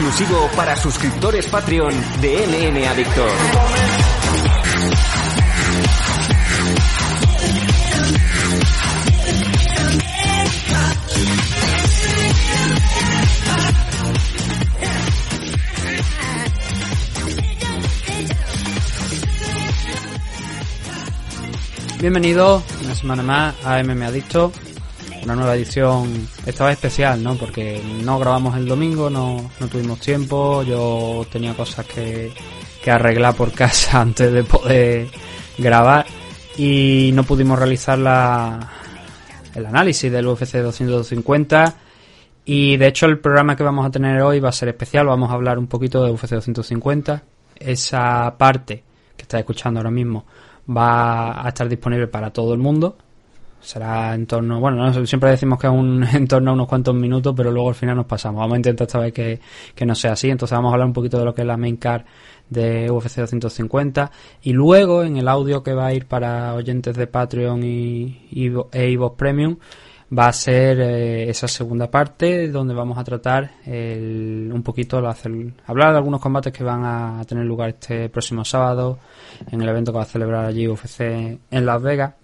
Exclusivo para suscriptores Patreon de MM Adictor. Bienvenidos una semana más a MM Adicto, una nueva edición, esta vez especial, ¿no? Porque no grabamos el domingo, no, no tuvimos tiempo, yo tenía cosas que, que arreglar por casa antes de poder grabar y no pudimos realizar la, el análisis del UFC 250 y de hecho el programa que vamos a tener hoy va a ser especial, vamos a hablar un poquito de UFC 250, esa parte que estáis escuchando ahora mismo va a estar disponible para todo el mundo. Será en torno, bueno, no, siempre decimos que es un, en torno a unos cuantos minutos, pero luego al final nos pasamos. Vamos a intentar esta vez que, que no sea así. Entonces vamos a hablar un poquito de lo que es la main card de UFC 250 y luego en el audio que va a ir para oyentes de Patreon y, y e iVoox Premium va a ser eh, esa segunda parte donde vamos a tratar el, un poquito la, hablar de algunos combates que van a tener lugar este próximo sábado en el evento que va a celebrar allí UFC en Las Vegas.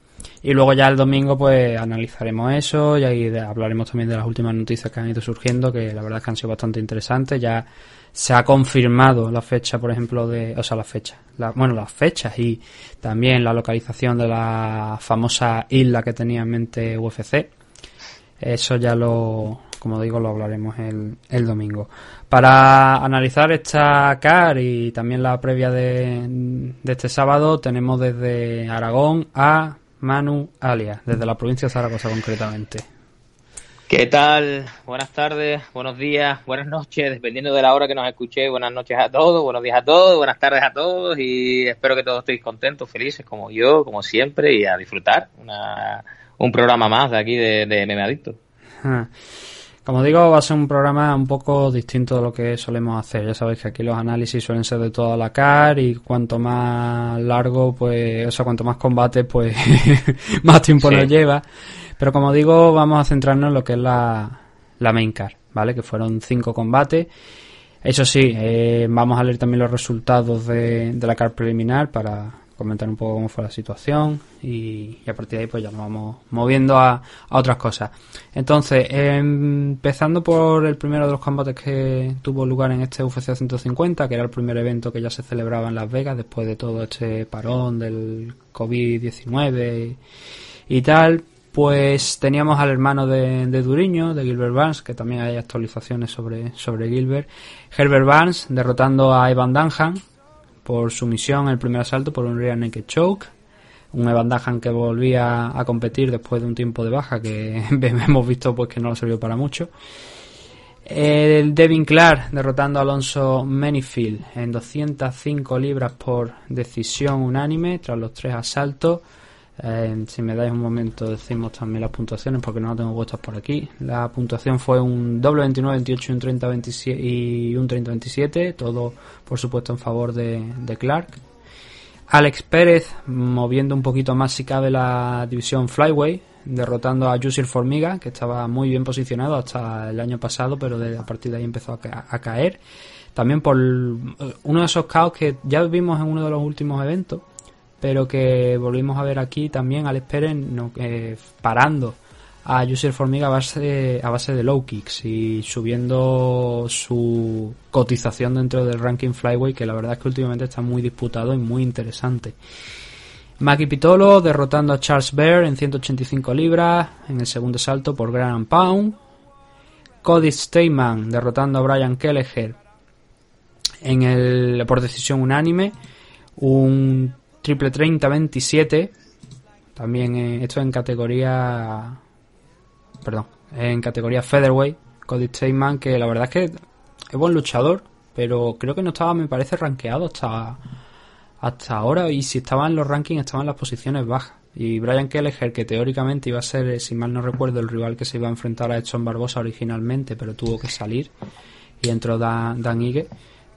Y luego ya el domingo pues analizaremos eso y ahí hablaremos también de las últimas noticias que han ido surgiendo que la verdad es que han sido bastante interesantes. Ya se ha confirmado la fecha por ejemplo de o sea la fecha la- bueno las fechas y también la localización de la famosa isla que tenía en mente UFC eso ya lo, como digo, lo hablaremos el, el domingo. Para analizar esta CAR y también la previa de, de este sábado, tenemos desde Aragón a Manu Alias, desde la provincia de Zaragoza concretamente. ¿Qué tal? Buenas tardes, buenos días, buenas noches, dependiendo de la hora que nos escuchéis. Buenas noches a todos, buenos días a todos, buenas tardes a todos y espero que todos estéis contentos, felices como yo, como siempre y a disfrutar una, un programa más de aquí de, de Adicto. Ah. Como digo, va a ser un programa un poco distinto de lo que solemos hacer. Ya sabéis que aquí los análisis suelen ser de toda la CAR y cuanto más largo, pues, o sea, cuanto más combate, pues, más tiempo Sí. nos lleva. Pero como digo, vamos a centrarnos en lo que es la, la main CAR, ¿vale? Que fueron cinco combates. Eso sí, eh, vamos a leer también los resultados de, de la CAR preliminar para comentar un poco cómo fue la situación y, a partir de ahí pues ya nos vamos moviendo a, a otras cosas. Entonces, em, empezando por el primero de los combates que tuvo lugar en este UFC 150, que era el primer evento que ya se celebraba en Las Vegas después de todo este parón del COVID-19 y tal, pues teníamos al hermano de, de Duriño, de Gilbert Barnes, que también hay actualizaciones sobre, sobre Gilbert. Herbert Barnes derrotando a Evan Dunham por sumisión en el primer asalto por un rear naked choke. Un Evan que volvía a competir después de un tiempo de baja que hemos visto pues que no le sirvió para mucho. El Devin Clark derrotando a Alonso Manyfield en 205 libras por decisión unánime tras los tres asaltos. Eh, si me dais un momento decimos también las puntuaciones porque no las tengo puestas por aquí. La puntuación fue un doble 29, 28, un 30, 27 y un 30, 27. Todo por supuesto en favor de, de Clark. Alex Pérez moviendo un poquito más si cabe la división Flyway, derrotando a Yusir Formiga, que estaba muy bien posicionado hasta el año pasado, pero de, a partir de ahí empezó a, ca- a caer. También por eh, uno de esos caos que ya vimos en uno de los últimos eventos, pero que volvimos a ver aquí también Alex Pérez eh, parando a Yusir Formiga a base, de low kicks y subiendo su cotización dentro del ranking Flyway, que la verdad es que últimamente está muy disputado y muy interesante. Maki Pitolo derrotando a Charles Bear en 185 libras en el segundo salto por Grand Pound. Cody Steyman derrotando a Brian Kelleher en el, por decisión unánime. Un triple 30-27. También eh, esto en categoría. Perdón, en categoría Featherweight. Cody Stateman, que la verdad es que es buen luchador, pero creo que no estaba, me parece, rankeado hasta, hasta ahora. Y si estaba en los rankings, estaba en las posiciones bajas. Y Brian Kelleher, que teóricamente iba a ser, eh, si mal no recuerdo, el rival que se iba a enfrentar a Edson Barbosa originalmente, pero tuvo que salir y entró Dan, Dan Ige,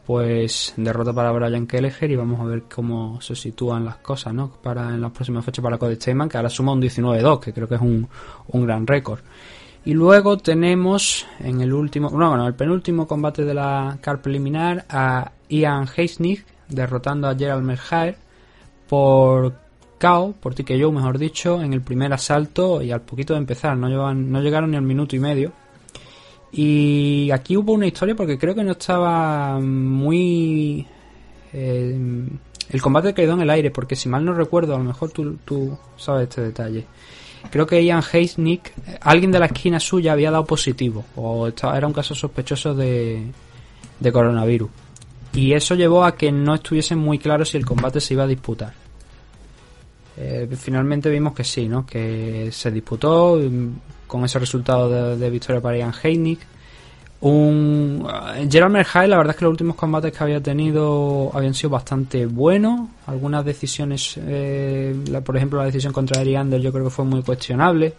pues derrota para Brian Kelleher y vamos a ver cómo se sitúan las cosas, ¿no? Para en las próximas fechas para Cody Stateman, que ahora suma un 19-2, que creo que es un, un gran récord. Y luego tenemos en el último, no, bueno, el penúltimo combate de la car preliminar a Ian Heisnig derrotando a Gerald Merhaer por KO, por TKO mejor dicho, en el primer asalto y al poquito de empezar, no, llevan, no llegaron ni al minuto y medio. Y aquí hubo una historia porque creo que no estaba muy... Eh, el combate quedó en el aire, porque si mal no recuerdo, a lo mejor tú, tú sabes este detalle. Creo que Ian Heisnick, alguien de la esquina suya había dado positivo, o estaba, era un caso sospechoso de, de coronavirus. Y eso llevó a que no estuviese muy claro si el combate se iba a disputar. Eh, finalmente vimos que sí, ¿no? Que se disputó con ese resultado de, victoria para Ian Heinick. Un eh, Gerald la verdad es que los últimos combates que había tenido habían sido bastante buenos. Algunas decisiones, eh, la- por ejemplo, la decisión contra Eric Anders yo creo que fue muy cuestionable.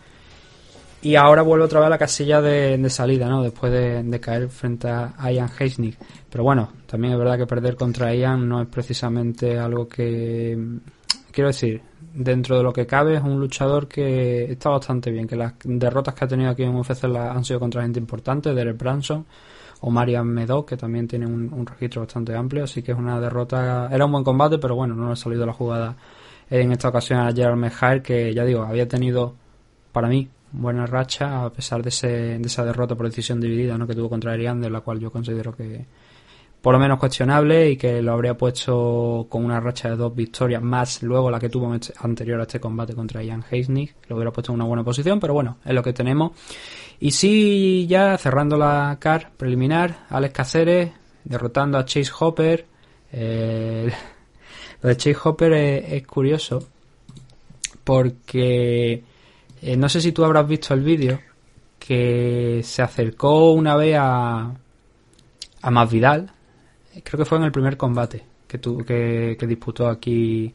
Y ahora vuelve otra vez a la casilla de, de salida, ¿no? Después de, de caer frente a Ian Heisnick. Pero bueno, también es verdad que perder contra Ian no es precisamente algo que... Quiero decir, dentro de lo que cabe es un luchador que está bastante bien, que las derrotas que ha tenido aquí en UFC han sido contra gente importante, Derek Branson o Marian Medoc, que también tiene un, un registro bastante amplio, así que es una derrota... Era un buen combate, pero bueno, no le ha salido la jugada en esta ocasión a Gerald Mejair, que ya digo, había tenido, para mí, buena racha, a pesar de, ese, de esa derrota por decisión dividida ¿no? que tuvo contra Erian, de la cual yo considero que por lo menos cuestionable y que lo habría puesto con una racha de dos victorias más luego la que tuvo este- anterior a este combate contra Ian Heisnick lo hubiera puesto en una buena posición pero bueno es lo que tenemos. Y sí ya cerrando la car preliminar Alex Caceres derrotando a Chase Hopper eh, lo de Chase Hopper es, curioso porque eh, no sé si tú habrás visto el vídeo que se acercó una vez a a Masvidal creo que fue en el primer combate que, tu, que, que disputó aquí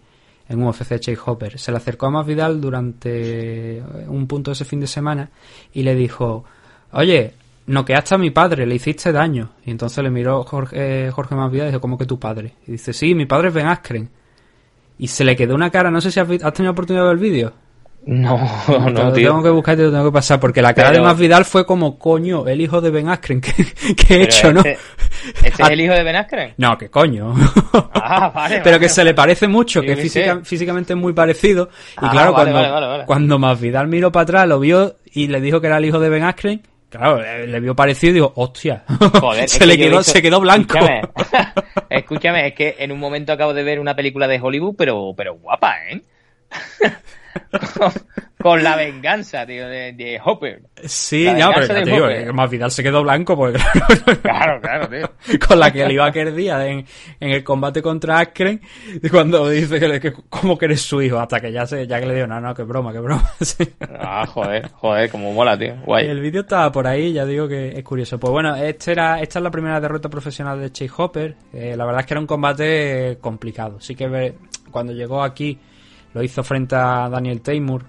en UFC Chase Hopper. Se le acercó a Masvidal durante un punto de ese fin de semana y le dijo, oye, noqueaste a mi padre, le hiciste daño. Y entonces le miró Jorge, eh, Jorge Masvidal y dijo, ¿cómo que tu padre? Y dice, sí, mi padre es Ben Askren. Y se le quedó una cara, no sé si has, has tenido oportunidad de ver el vídeo. No, no, lo tío. tengo que buscar y te lo tengo que pasar, porque la cara Pero- de Masvidal fue como, coño, el hijo de Ben Askren, que, que he hecho, ¿no? Este, este es el hijo de Ben Askren. No, que coño. Ah, vale, Pero vale. que se le parece mucho, que física- físicamente es muy parecido. Y Ah, claro, cuando, cuando Masvidal miró para atrás, lo vio y le dijo que era el hijo de Ben Askren, claro, le, le vio parecido y dijo, hostia. Joder, se le que quedó, visto- se quedó blanco. Escúchame, escúchame, es que en un momento acabo de ver una película de Hollywood, pero, pero guapa, ¿eh? Con, con la venganza, tío, de, de Hopper. sí, La pero ya digo, Hopper. que Masvidal se quedó blanco porque Claro, claro, tío. con la que le iba aquel día en, en el combate contra Askren, y cuando dice que, que cómo que eres su hijo, hasta que ya se, ya que le digo, no, no, que broma, que broma. Sí. Ah, joder, joder, como mola, tío. Guay. El vídeo estaba por ahí, ya digo que es curioso. Pues bueno, este era, esta es la primera derrota profesional de Chase Hopper. Eh, la verdad es que era un combate complicado. Sí que cuando llegó aquí lo hizo frente a Daniel Taymor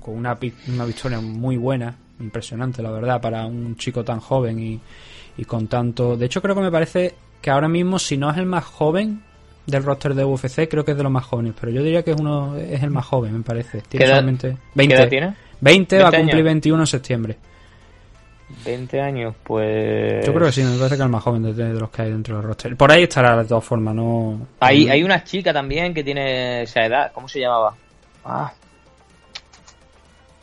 con una, una victoria muy buena, impresionante la verdad, para un chico tan joven y, y con tanto... De hecho creo que me parece que ahora mismo, si no es el más joven del roster de UFC, creo que es de los más jóvenes, pero yo diría que es uno es el más joven, me parece. Tiene ¿Qué edad- solamente ¿Qué 20. edad tiene? 20, va a 20 cumplir años. 21 en septiembre. 20 años, pues... Yo creo que sí, me parece que es el más joven de, de los que hay dentro del roster. Por ahí estará de todas formas, no. Hay, hay una chica también que tiene esa edad. ¿Cómo se llamaba? Ah,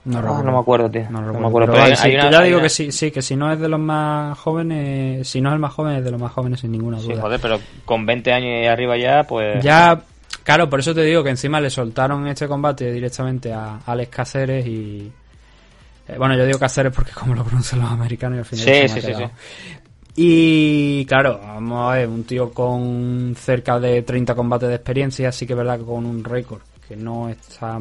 No, ah, recuerdo. no me acuerdo, tío. No No, recuerdo. me acuerdo. Pero hay- sí, hay una- ya digo una- que sí, sí, que si no es de los más jóvenes, si no es el más joven, es de los más jóvenes sin ninguna Sí, duda. joder, pero con 20 años y arriba ya, pues... Ya, claro, por eso te digo que encima le soltaron este combate directamente a Alex Cáceres y. eh, bueno, yo digo Cáceres porque como lo pronuncian los americanos y al final Sí, sí, sí, quedado. Y claro, vamos a ver, un tío con cerca de 30 combates de experiencia, sí que es verdad que con un récord que no está,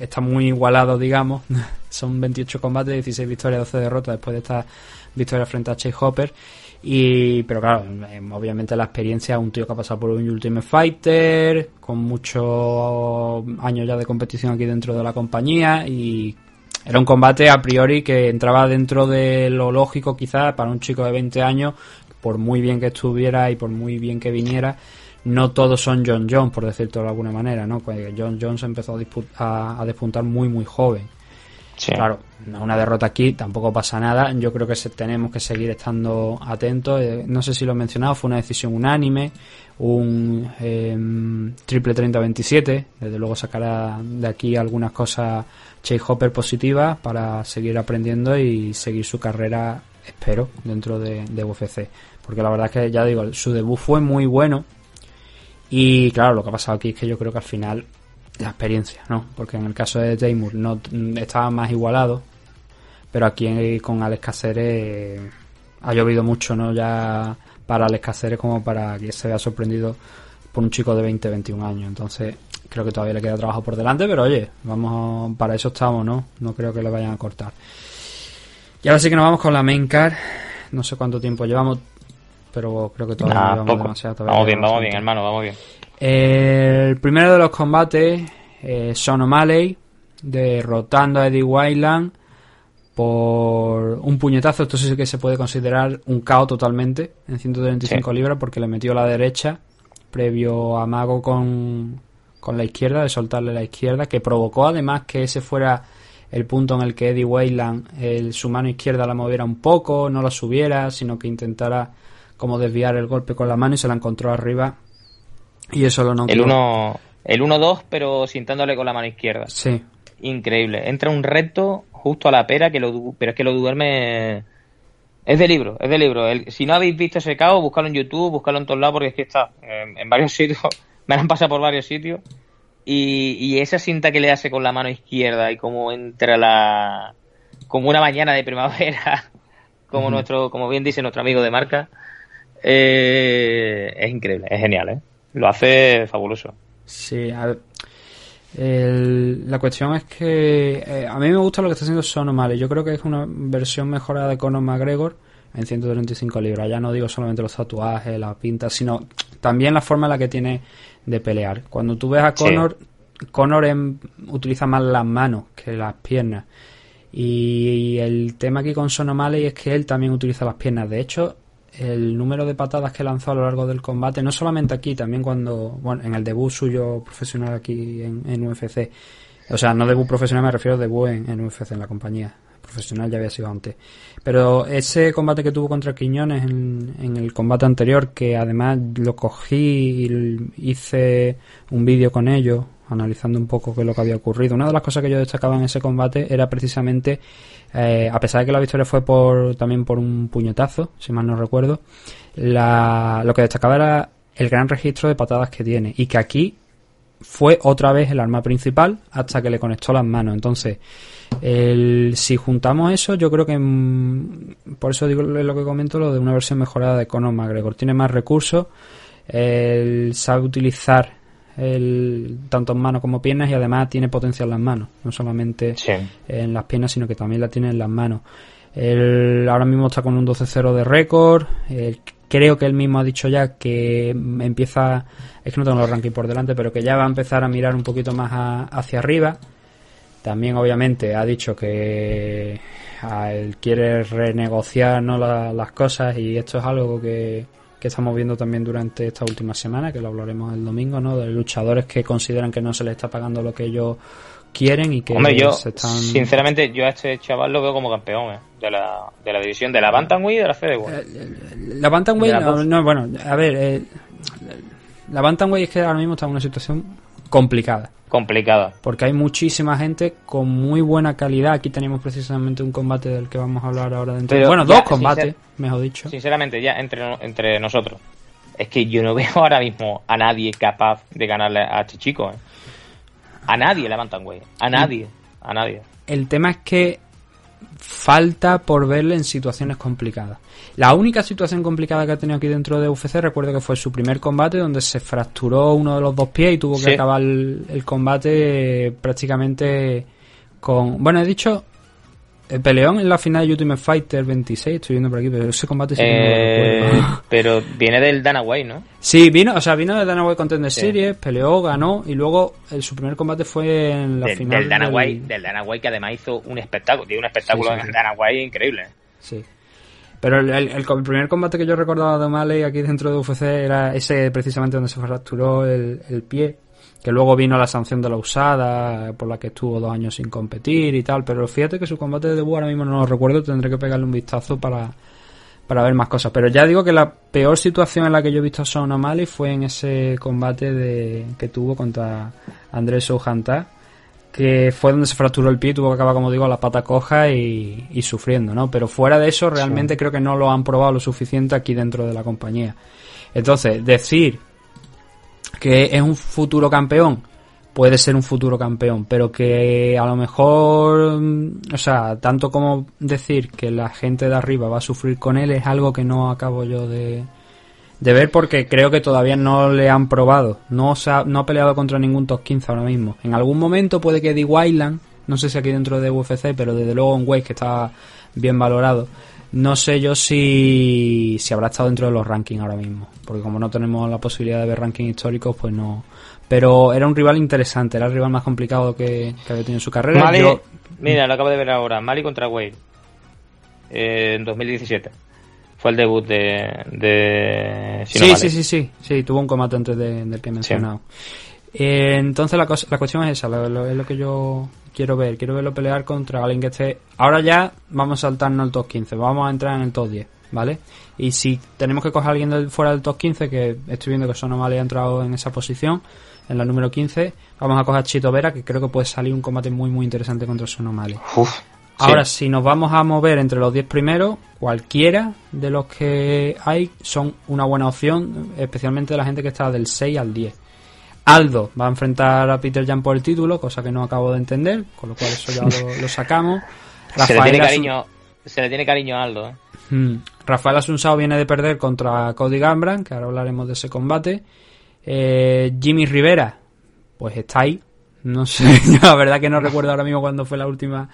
está muy igualado, digamos. Son 28 combates, 16 victorias, 12 derrotas después de esta victoria frente a Chase Hopper. Y, pero claro, em, obviamente la experiencia, un tío que ha pasado por un Ultimate Fighter, con muchos años ya de competición aquí dentro de la compañía y era un combate a priori que entraba dentro de lo lógico quizás para un chico de 20 años, por muy bien que estuviera y por muy bien que viniera, no todos son John Jones, por decirlo de alguna manera, ¿no? Pues John Jones empezó a, a, despuntar muy, muy joven. Claro, una derrota aquí tampoco pasa nada. Yo creo que tenemos que seguir estando atentos. Eh, no sé si lo he mencionado, fue una decisión unánime, un em, triple 30-27. Desde luego sacará de aquí algunas cosas Chase Hopper positivas para seguir aprendiendo y seguir su carrera, espero, dentro de, de UFC. Porque la verdad es que ya digo, su debut fue muy bueno. Y claro, lo que ha pasado aquí es que yo creo que al final la experiencia, ¿no? Porque en el caso de Taymur no estaba más igualado, pero aquí con Alex Caceres ha llovido mucho, ¿no? Ya para Alex Caceres como para que se vea sorprendido por un chico de 20, 21 años. Entonces, creo que todavía le queda trabajo por delante, pero oye, vamos para eso estamos, ¿no? No creo que le vayan a cortar. Y ahora sí que nos vamos con la main car. No sé cuánto tiempo llevamos, pero creo que todavía llevamos demasiado. vamos bien, vamos bien, hermano, vamos bien. El primero de los combates, eh, Son O'Malley, derrotando a Eddie Wildland por un puñetazo. Esto sí que se puede considerar un KO totalmente en 135 libras porque le metió la derecha previo a Mago con, con la izquierda, de soltarle la izquierda, que provocó además que ese fuera el punto en el que Eddie Weyland su mano izquierda la moviera un poco, no la subiera, sino que intentara como desviar el golpe con la mano y se la encontró arriba y eso lo no. El 1 el 1-2, pero sintándole con la mano izquierda. Sí. Increíble. Entra un recto justo a la pera, que lo, pero es que lo duerme. Es de libro, es de libro. si no habéis visto ese caos, buscalo en YouTube, buscalo en todos lados, porque es que está en, varios sitios. Me han pasado por varios sitios. Y, y, esa cinta que le hace con la mano izquierda y como entra la. como una mañana de primavera, como nuestro, como bien dice nuestro amigo de marca, eh, es increíble, es genial, ¿eh? lo hace fabuloso. Sí, a ver, la cuestión es que eh, a mí me gusta lo que está haciendo Son Yo creo que es una versión mejorada de Conor McGregor en 135 libras. Ya no digo solamente los tatuajes, la pinta, sino también la forma en la que tiene de pelear. Cuando tú ves a Conor, Conor utiliza más las manos que las piernas. Y, el tema aquí con Son es que él también utiliza las piernas. De hecho, el número de patadas que lanzó a lo largo del combate, no solamente aquí, también cuando, bueno, en el debut suyo profesional aquí en, UFC, o sea, no debut profesional, me refiero a debut en, UFC, en la compañía. Profesional ya había sido antes. Pero ese combate que tuvo contra Quiñones en, el combate anterior, que además lo cogí y hice un vídeo con ellos, analizando un poco qué es lo que había ocurrido. Una de las cosas que yo destacaba en ese combate era precisamente, eh, a pesar de que la victoria fue por también por un puñetazo, si mal no recuerdo, lo que destacaba era el gran registro de patadas que tiene y que aquí fue otra vez el arma principal hasta que le conectó las manos. Entonces, si juntamos eso, yo creo que mm, por eso digo lo que comento, lo de una versión mejorada de Conor McGregor. Tiene más recursos, él sabe utilizar el, tanto en manos como piernas y además tiene potencia en las manos, no solamente en las piernas, sino que también la tiene en las manos. Él ahora mismo está con un 12-0 de récord. creo que él mismo ha dicho ya que empieza, es que no tengo los rankings por delante, pero que ya va a empezar a mirar un poquito más hacia arriba. También obviamente ha dicho que él quiere renegociar ¿no? las cosas y esto es algo que, que estamos viendo también durante esta última semana, que lo hablaremos el domingo, ¿no? De luchadores que consideran que no se les está pagando lo que ellos quieren y que yo, están... sinceramente, yo a este chaval lo veo como campeón ¿eh? de, la, de la división de la Bantamweight y de la Featherweight. Eh, la Bantamweight, no, no, bueno, a ver, eh, la Bantamweight es que ahora mismo está en una situación complicada. Complicada. Porque hay muchísima gente con muy buena calidad. Aquí tenemos precisamente un combate del que vamos a hablar ahora dentro. bueno, dos combates, mejor dicho. Sinceramente, ya entre, entre nosotros. Es que yo no veo ahora mismo a nadie capaz de ganarle a este chico. ¿eh? A nadie levantan, güey. A nadie. A nadie. El tema es que falta por verle en situaciones complicadas. La única situación complicada que ha tenido aquí dentro de UFC recuerdo que fue su primer combate donde se fracturó uno de los dos pies y tuvo que acabar el, combate prácticamente con... Bueno, he dicho el peleón en la final de Ultimate Fighter 26, estoy viendo por aquí, pero ese combate sí eh, Pero viene del Dana White, ¿no? Sí, vino, o sea, vino del Dana White Contender Series, peleó, ganó y luego el, su primer combate fue en la final del Dana del... White, del Dana White que además hizo un espectáculo, dio un espectáculo en el Dana White increíble. Sí. Pero el, el, primer combate que yo recordaba de O'Malley aquí dentro de UFC era ese precisamente donde se fracturó el, el pie que luego vino la sanción de la usada, por la que estuvo dos años sin competir y tal, pero fíjate que su combate de debut ahora mismo no lo recuerdo, tendré que pegarle un vistazo para, para ver más cosas. Pero ya digo que la peor situación en la que yo he visto a Son O'Malley fue en ese combate de, que tuvo contra Andrés Soujanta, que fue donde se fracturó el pie, tuvo que acabar, como digo, a la pata coja y, y sufriendo, ¿no? Pero fuera de eso, realmente creo que no lo han probado lo suficiente aquí dentro de la compañía. Entonces, decir que es un futuro campeón, puede ser un futuro campeón, pero que a lo mejor, mm, o sea, tanto como decir que la gente de arriba va a sufrir con él es algo que no acabo yo de, de ver porque creo que todavía no le han probado. No, ha, no ha peleado contra ningún top 15 ahora mismo. En algún momento puede que Eddie Wildland, no sé si aquí dentro de UFC, pero desde luego un Weight que está bien valorado, no sé yo si, si habrá estado dentro de los rankings ahora mismo, porque como no tenemos la posibilidad de ver rankings históricos, pues no. Pero era un rival interesante, era el rival más complicado que, había tenido en su carrera. Mira, lo acabo de ver ahora, Mali contra Wade, eh, en 2017. Fue el debut de... de sí, sí, sí, sí, sí, tuvo un combate antes del que he mencionado. Eh, entonces la, la cuestión es esa, es lo que yo quiero ver, quiero verlo pelear contra alguien que esté. Ahora ya vamos a saltarnos el top 15, vamos a entrar en el top 10, ¿vale? Y si tenemos que coger a alguien fuera del top 15, que estoy viendo que Sonomali ha entrado en esa posición, en la número 15, vamos a coger a Chito Vera, que creo que puede salir un combate muy, muy interesante contra Sonomali. Ahora, si nos vamos a mover entre los 10 primeros, cualquiera de los que hay son una buena opción, especialmente de la gente que está del 6 al 10. Aldo va a enfrentar a Peter Jan por el título, cosa que no acabo de entender, con lo cual eso ya lo, sacamos. se, le tiene cariño, se le tiene cariño a Aldo. ¿eh? Hmm. Rafael Asunsao viene de perder contra Cody Gambran, que ahora hablaremos de ese combate. Eh, Jimmy Rivera, pues está ahí. No sé, la verdad que no recuerdo ahora mismo cuándo fue la última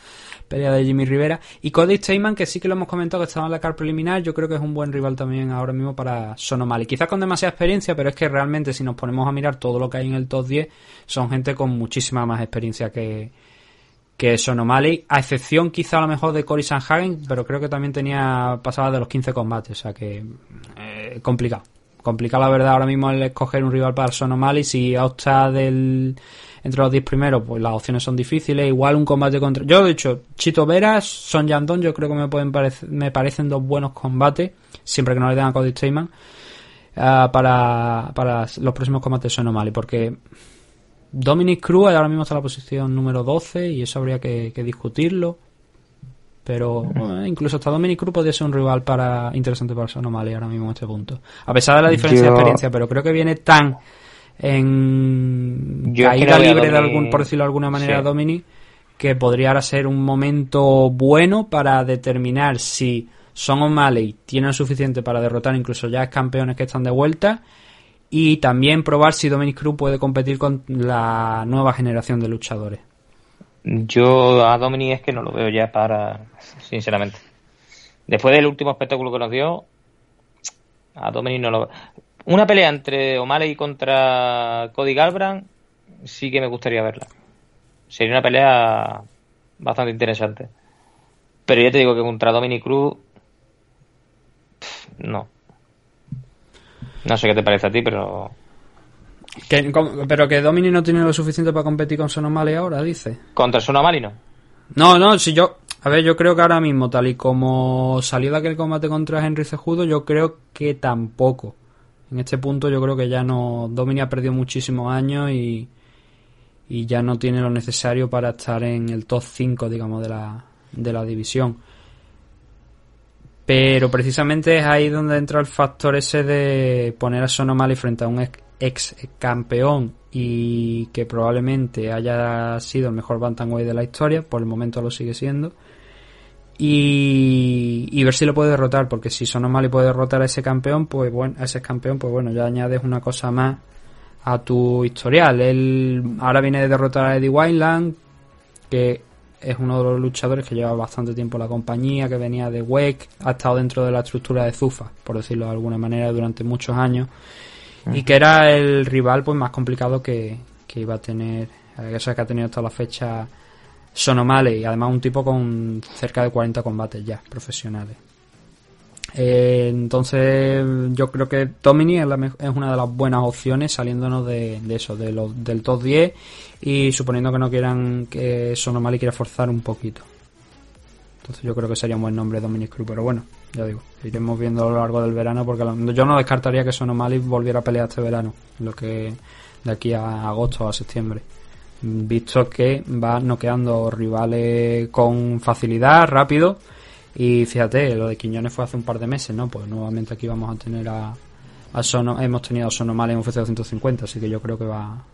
pelea de Jimmy Rivera. Y Cody Steyman, que sí que lo hemos comentado que estaba en la car preliminar, yo creo que es un buen rival también ahora mismo para Sonomali. Quizás con demasiada experiencia, pero es que realmente si nos ponemos a mirar todo lo que hay en el top 10, son gente con muchísima más experiencia que, que Sonomali, a excepción quizá a lo mejor de Cory Sanhagen, pero creo que también tenía pasada de los 15 combates, o sea que eh, complicado. Complicado la verdad ahora mismo el escoger un rival para Sonomali si opta del entre los 10 primeros, pues las opciones son difíciles. Igual un combate contra. Yo, de hecho, Chito Veras, Son Yandón, yo creo que me pueden me parecen dos buenos combates, siempre que no le den a Cody Steyman, uh, para, para los próximos combates son O'Malley, porque Dominic Cruz ahora mismo está en la posición número 12 y eso habría que, discutirlo. Pero incluso hasta Dominic Cruz podría ser un rival para interesante para Son ahora mismo en este punto. A pesar de la diferencia de experiencia, pero creo que viene tan en caída libre de algún, por decirlo de alguna manera, Dominic, que podría ahora ser un momento bueno para determinar si Son O'Malley tienen suficiente para derrotar incluso ya campeones que están de vuelta y también probar si Dominic Cruz puede competir con la nueva generación de luchadores. Yo a Dominic es que no lo veo ya para, sinceramente. Después del último espectáculo que nos dio, a Dominic no lo veo. Una pelea entre O'Malley contra Cody Galbrand sí que me gustaría verla. Sería una pelea bastante interesante. Pero ya te digo que contra Dominic Cruz no. No sé qué te parece a ti, pero pero que Dominic no tiene lo suficiente para competir con Son ahora, dice. ¿Contra Son no? No, no, si yo... A ver, yo creo que ahora mismo, tal y como salió de aquel combate contra Henry Cejudo, yo creo que tampoco. En este punto yo creo que ya no. Domini ha perdido muchísimos años y, y ya no tiene lo necesario para estar en el top 5, digamos, de la, de la división. Pero precisamente es ahí donde entra el factor ese de poner a Sonomali frente a un ex, campeón y que probablemente haya sido el mejor bantamweight de la historia, por el momento lo sigue siendo. Y, ver si lo puede derrotar, porque si Sonomali puede derrotar a ese campeón, pues bueno, a ese campeón, pues bueno, ya añades una cosa más a tu historial. Él ahora viene de derrotar a Eddie Wineland, que es uno de los luchadores que lleva bastante tiempo en la compañía, que venía de WEC, ha estado dentro de la estructura de Zufa, por decirlo de alguna manera, durante muchos años, y que era el rival pues más complicado que, que iba a tener, que ha tenido hasta la fecha Sonomale, y además un tipo con cerca de 40 combates ya profesionales. Eh, entonces yo creo que Domini es, una de las buenas opciones saliéndonos de, eso, de del top 10 y suponiendo que no quieran que Sonomali quiera forzar un poquito. Entonces yo creo que sería un buen nombre Dominic Cruz, pero bueno, ya digo, iremos viendo a lo largo del verano porque yo no descartaría que Sonomali volviera a pelear este verano, lo que de aquí a agosto o a septiembre. Visto que va noqueando rivales con facilidad, rápido y fíjate, lo de Quiñones fue hace un par de meses, ¿no? Pues nuevamente aquí vamos a tener a, Sono, hemos tenido a Sonomal en UFC 250, así que yo creo que va,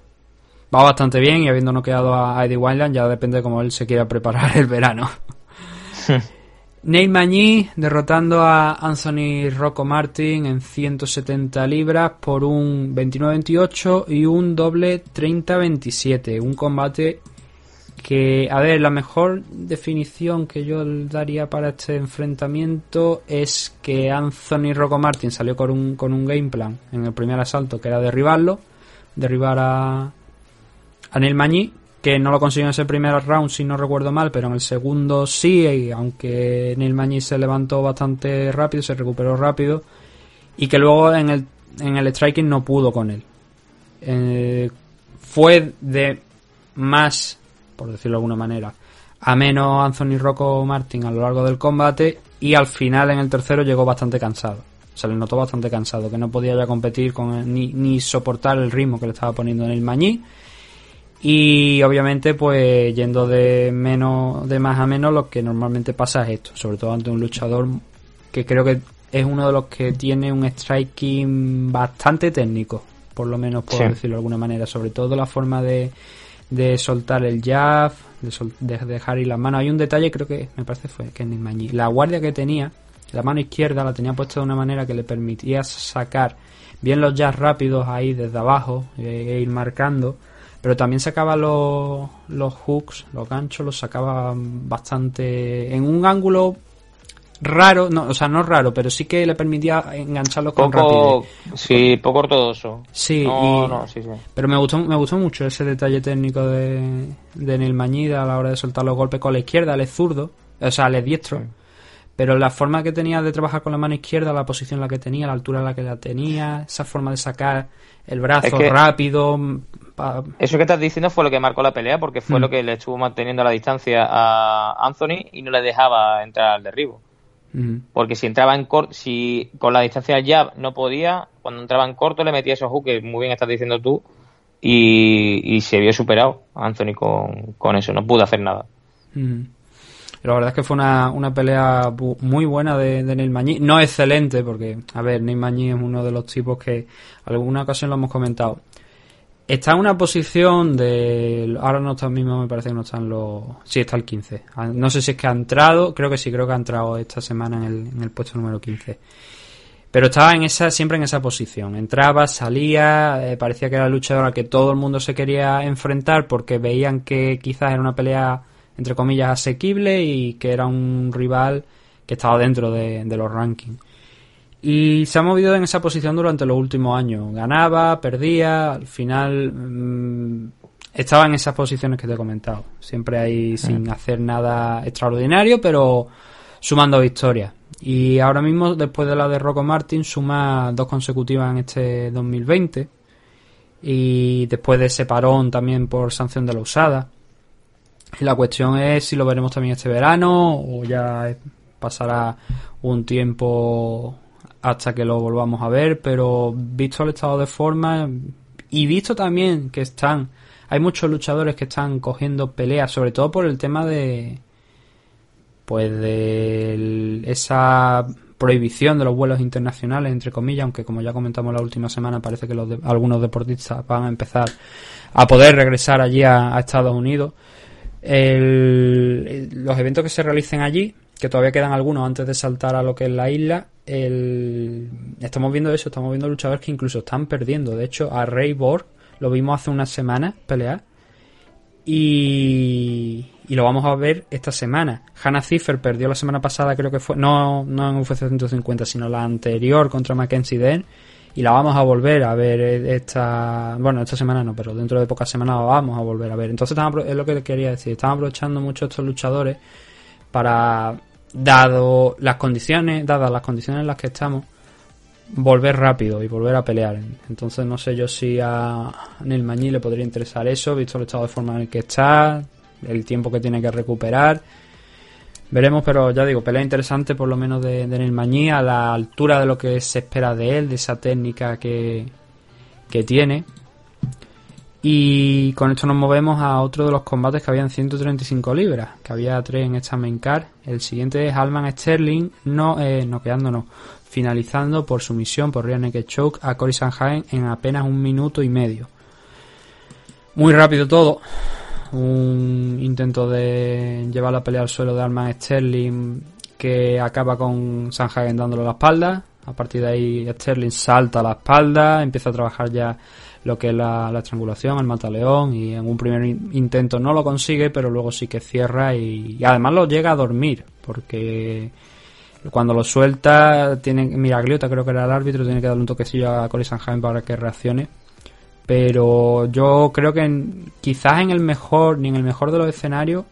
va bastante bien y habiendo noqueado a Eddie Wildland ya depende de cómo él se quiera preparar el verano. Neil Magny derrotando a Anthony Rocco Martin en 170 libras por un 29-28 y un doble 30-27. Un combate que, a ver, la mejor definición que yo daría para este enfrentamiento es que Anthony Rocco Martin salió con un, con un game plan en el primer asalto, que era derribarlo, derribar a, a Neil Mañí, que no lo consiguió en ese primer round, si no recuerdo mal, pero en el segundo sí, y aunque Neil Mañí se levantó bastante rápido, se recuperó rápido, y que luego en el, en el striking no pudo con él. Eh, fue de más por decirlo de alguna manera, a menos Anthony Rocco Martin a lo largo del combate y al final en el tercero llegó bastante cansado. Se le notó bastante cansado, que no podía ya competir con ni, ni soportar el ritmo que le estaba poniendo en el Mañí. Y obviamente, pues yendo de menos, de más a menos, lo que normalmente pasa es esto, sobre todo ante un luchador que creo que es uno de los que tiene un striking bastante técnico, por lo menos por decirlo de alguna manera, sobre todo la forma de, de soltar el jab, de, dejar ir las manos. Hay un detalle, creo que me parece fue que Mañí. La guardia que tenía, la mano izquierda la tenía puesta de una manera que le permitía sacar bien los jabs rápidos ahí desde abajo e, ir marcando. Pero también sacaba los, los hooks, los ganchos, los sacaba bastante en un ángulo raro, no, o sea, no raro, pero sí que le permitía engancharlo con poco, Sí, poco ortodoxo. Sí, pero me gustó, me gustó mucho ese detalle técnico de, de Neil Mañida a la hora de soltar los golpes con la izquierda, él es zurdo, o sea, él es diestro. Pero la forma que tenía de trabajar con la mano izquierda, la posición en la que tenía, la altura en la que la tenía, esa forma de sacar el brazo rápido. Eso que estás diciendo fue lo que marcó la pelea, porque fue mm. lo que le estuvo manteniendo la distancia a Anthony y no le dejaba entrar al derribo. Porque si entraba en corto, si con la distancia del jab no podía, cuando entraba en corto le metía esos hooks, que muy bien estás diciendo tú, y, se vio superado Anthony con, eso, no pudo hacer nada. La verdad es que fue una, una pelea muy buena de, de Neil Mañí. No excelente, porque, a ver, Neil Mañí es uno de los tipos que alguna ocasión lo hemos comentado. Está en una posición de. Ahora no está mismo, me parece que no están los. Sí, está el 15. Ah, no sé si es que ha entrado, creo que sí, creo que ha entrado esta semana en el, en el puesto número 15. Pero estaba en esa, siempre en esa posición. Entraba, salía, eh, parecía que era la luchadora que todo el mundo se quería enfrentar porque veían que quizás era una pelea, entre comillas, asequible y que era un rival que estaba dentro de, de los rankings. Y se ha movido en esa posición durante los últimos años. Ganaba, perdía, al final mm, estaba en esas posiciones que te he comentado. Siempre ahí sin hacer nada extraordinario, pero sumando victorias. Y ahora mismo, después de la de Rocco Martin, suma dos consecutivas en este 2020. Y después de ese parón también por sanción de la usada. La cuestión es si lo veremos también este verano o ya pasará un tiempo hasta que lo volvamos a ver, pero visto el estado de forma y visto también que están, hay muchos luchadores que están cogiendo peleas, sobre todo por el tema de, pues de esa prohibición de los vuelos internacionales, entre comillas, aunque como ya comentamos la última semana, parece que los algunos deportistas van a empezar a poder regresar allí a, Estados Unidos. Los eventos que se realicen allí que todavía quedan algunos antes de saltar a lo que es la isla. Estamos viendo eso, estamos viendo luchadores que incluso están perdiendo. De hecho, a Ray Borg lo vimos hace unas semanas pelear. Y, y lo vamos a ver esta semana. Hannah Ziffer perdió la semana pasada, creo que fue, no, no en UFC 150, sino la anterior contra Mackenzie Den. Y la vamos a volver a ver esta, bueno, esta semana no, pero dentro de pocas semanas la vamos a volver a ver. Entonces es lo que quería decir, están aprovechando mucho estos luchadores para, dado las condiciones, dadas las condiciones en las que estamos, volver rápido y volver a pelear. Entonces no sé yo si a Neil Mañí le podría interesar eso, visto el estado de forma en el que está, el tiempo que tiene que recuperar. Veremos, pero ya digo, pelea interesante por lo menos de, de Neil Mañí a la altura de lo que se espera de él, de esa técnica que, que tiene. Y con esto nos movemos a otro de los combates que habían 135 libras, que había tres en esta main card. El siguiente es Alman Sterling, no, eh, finalizando por sumisión por Rear Naked Choke a Cory Sanhagen en apenas un minuto y medio. Muy rápido todo. Un intento de llevar la pelea al suelo de Alman Sterling que acaba con Sanhagen dándole la espalda. A partir de ahí Sterling salta a la espalda, empieza a trabajar ya lo que es la, estrangulación, el mataleón y en un primer intento no lo consigue, pero luego sí que cierra y, además lo llega a dormir porque cuando lo suelta tiene Miragliota creo que era el árbitro tiene que darle un toquecillo a Cory Sanheim para que reaccione pero yo creo que quizás en el mejor ni en el mejor de los escenarios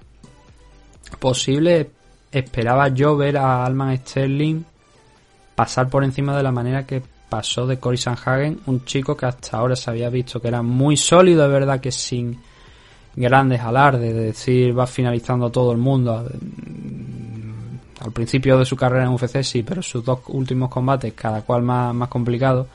posible esperaba yo ver a Alman Sterling pasar por encima de la manera que pasó de Cory Sanhagen, un chico que hasta ahora se había visto que era muy sólido, de verdad que sin grandes alardes, de decir va finalizando todo el mundo. Al principio de su carrera en UFC sí, pero sus dos últimos combates, cada cual más complicado,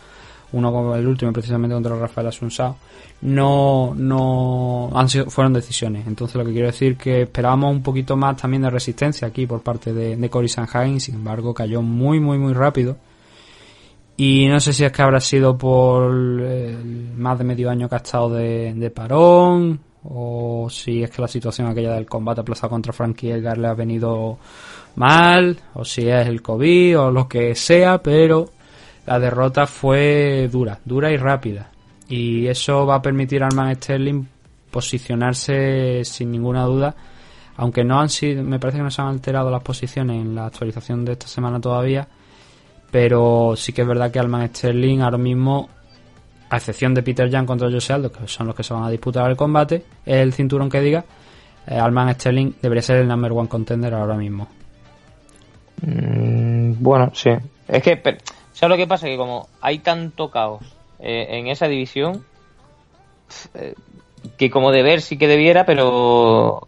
uno como el último precisamente contra Rafael Asunsao, no, no han sido, fueron decisiones. Entonces lo que quiero decir que esperábamos un poquito más también de resistencia aquí por parte de, de Cory Sanhagen, sin embargo cayó muy muy muy rápido y no sé si es que habrá sido por más de medio año que ha estado de, parón, o si es que la situación aquella del combate aplazado contra Frankie Edgar le ha venido mal, o si es el COVID, o lo que sea, pero la derrota fue dura, dura y rápida. Y eso va a permitir al Man Sterling posicionarse sin ninguna duda, aunque no han sido, me parece que no se han alterado las posiciones en la actualización de esta semana todavía pero sí que es verdad que Alman Sterling ahora mismo, a excepción de Peter Jan contra Jose Aldo, que son los que se van a disputar el combate, el cinturón que diga, eh, Alman Sterling debería ser el number one contender ahora mismo. Mm, bueno, sí. Es que, ¿sabes lo que pasa? Que como hay tanto caos eh, en esa división, eh, que como de ver sí que debiera, pero...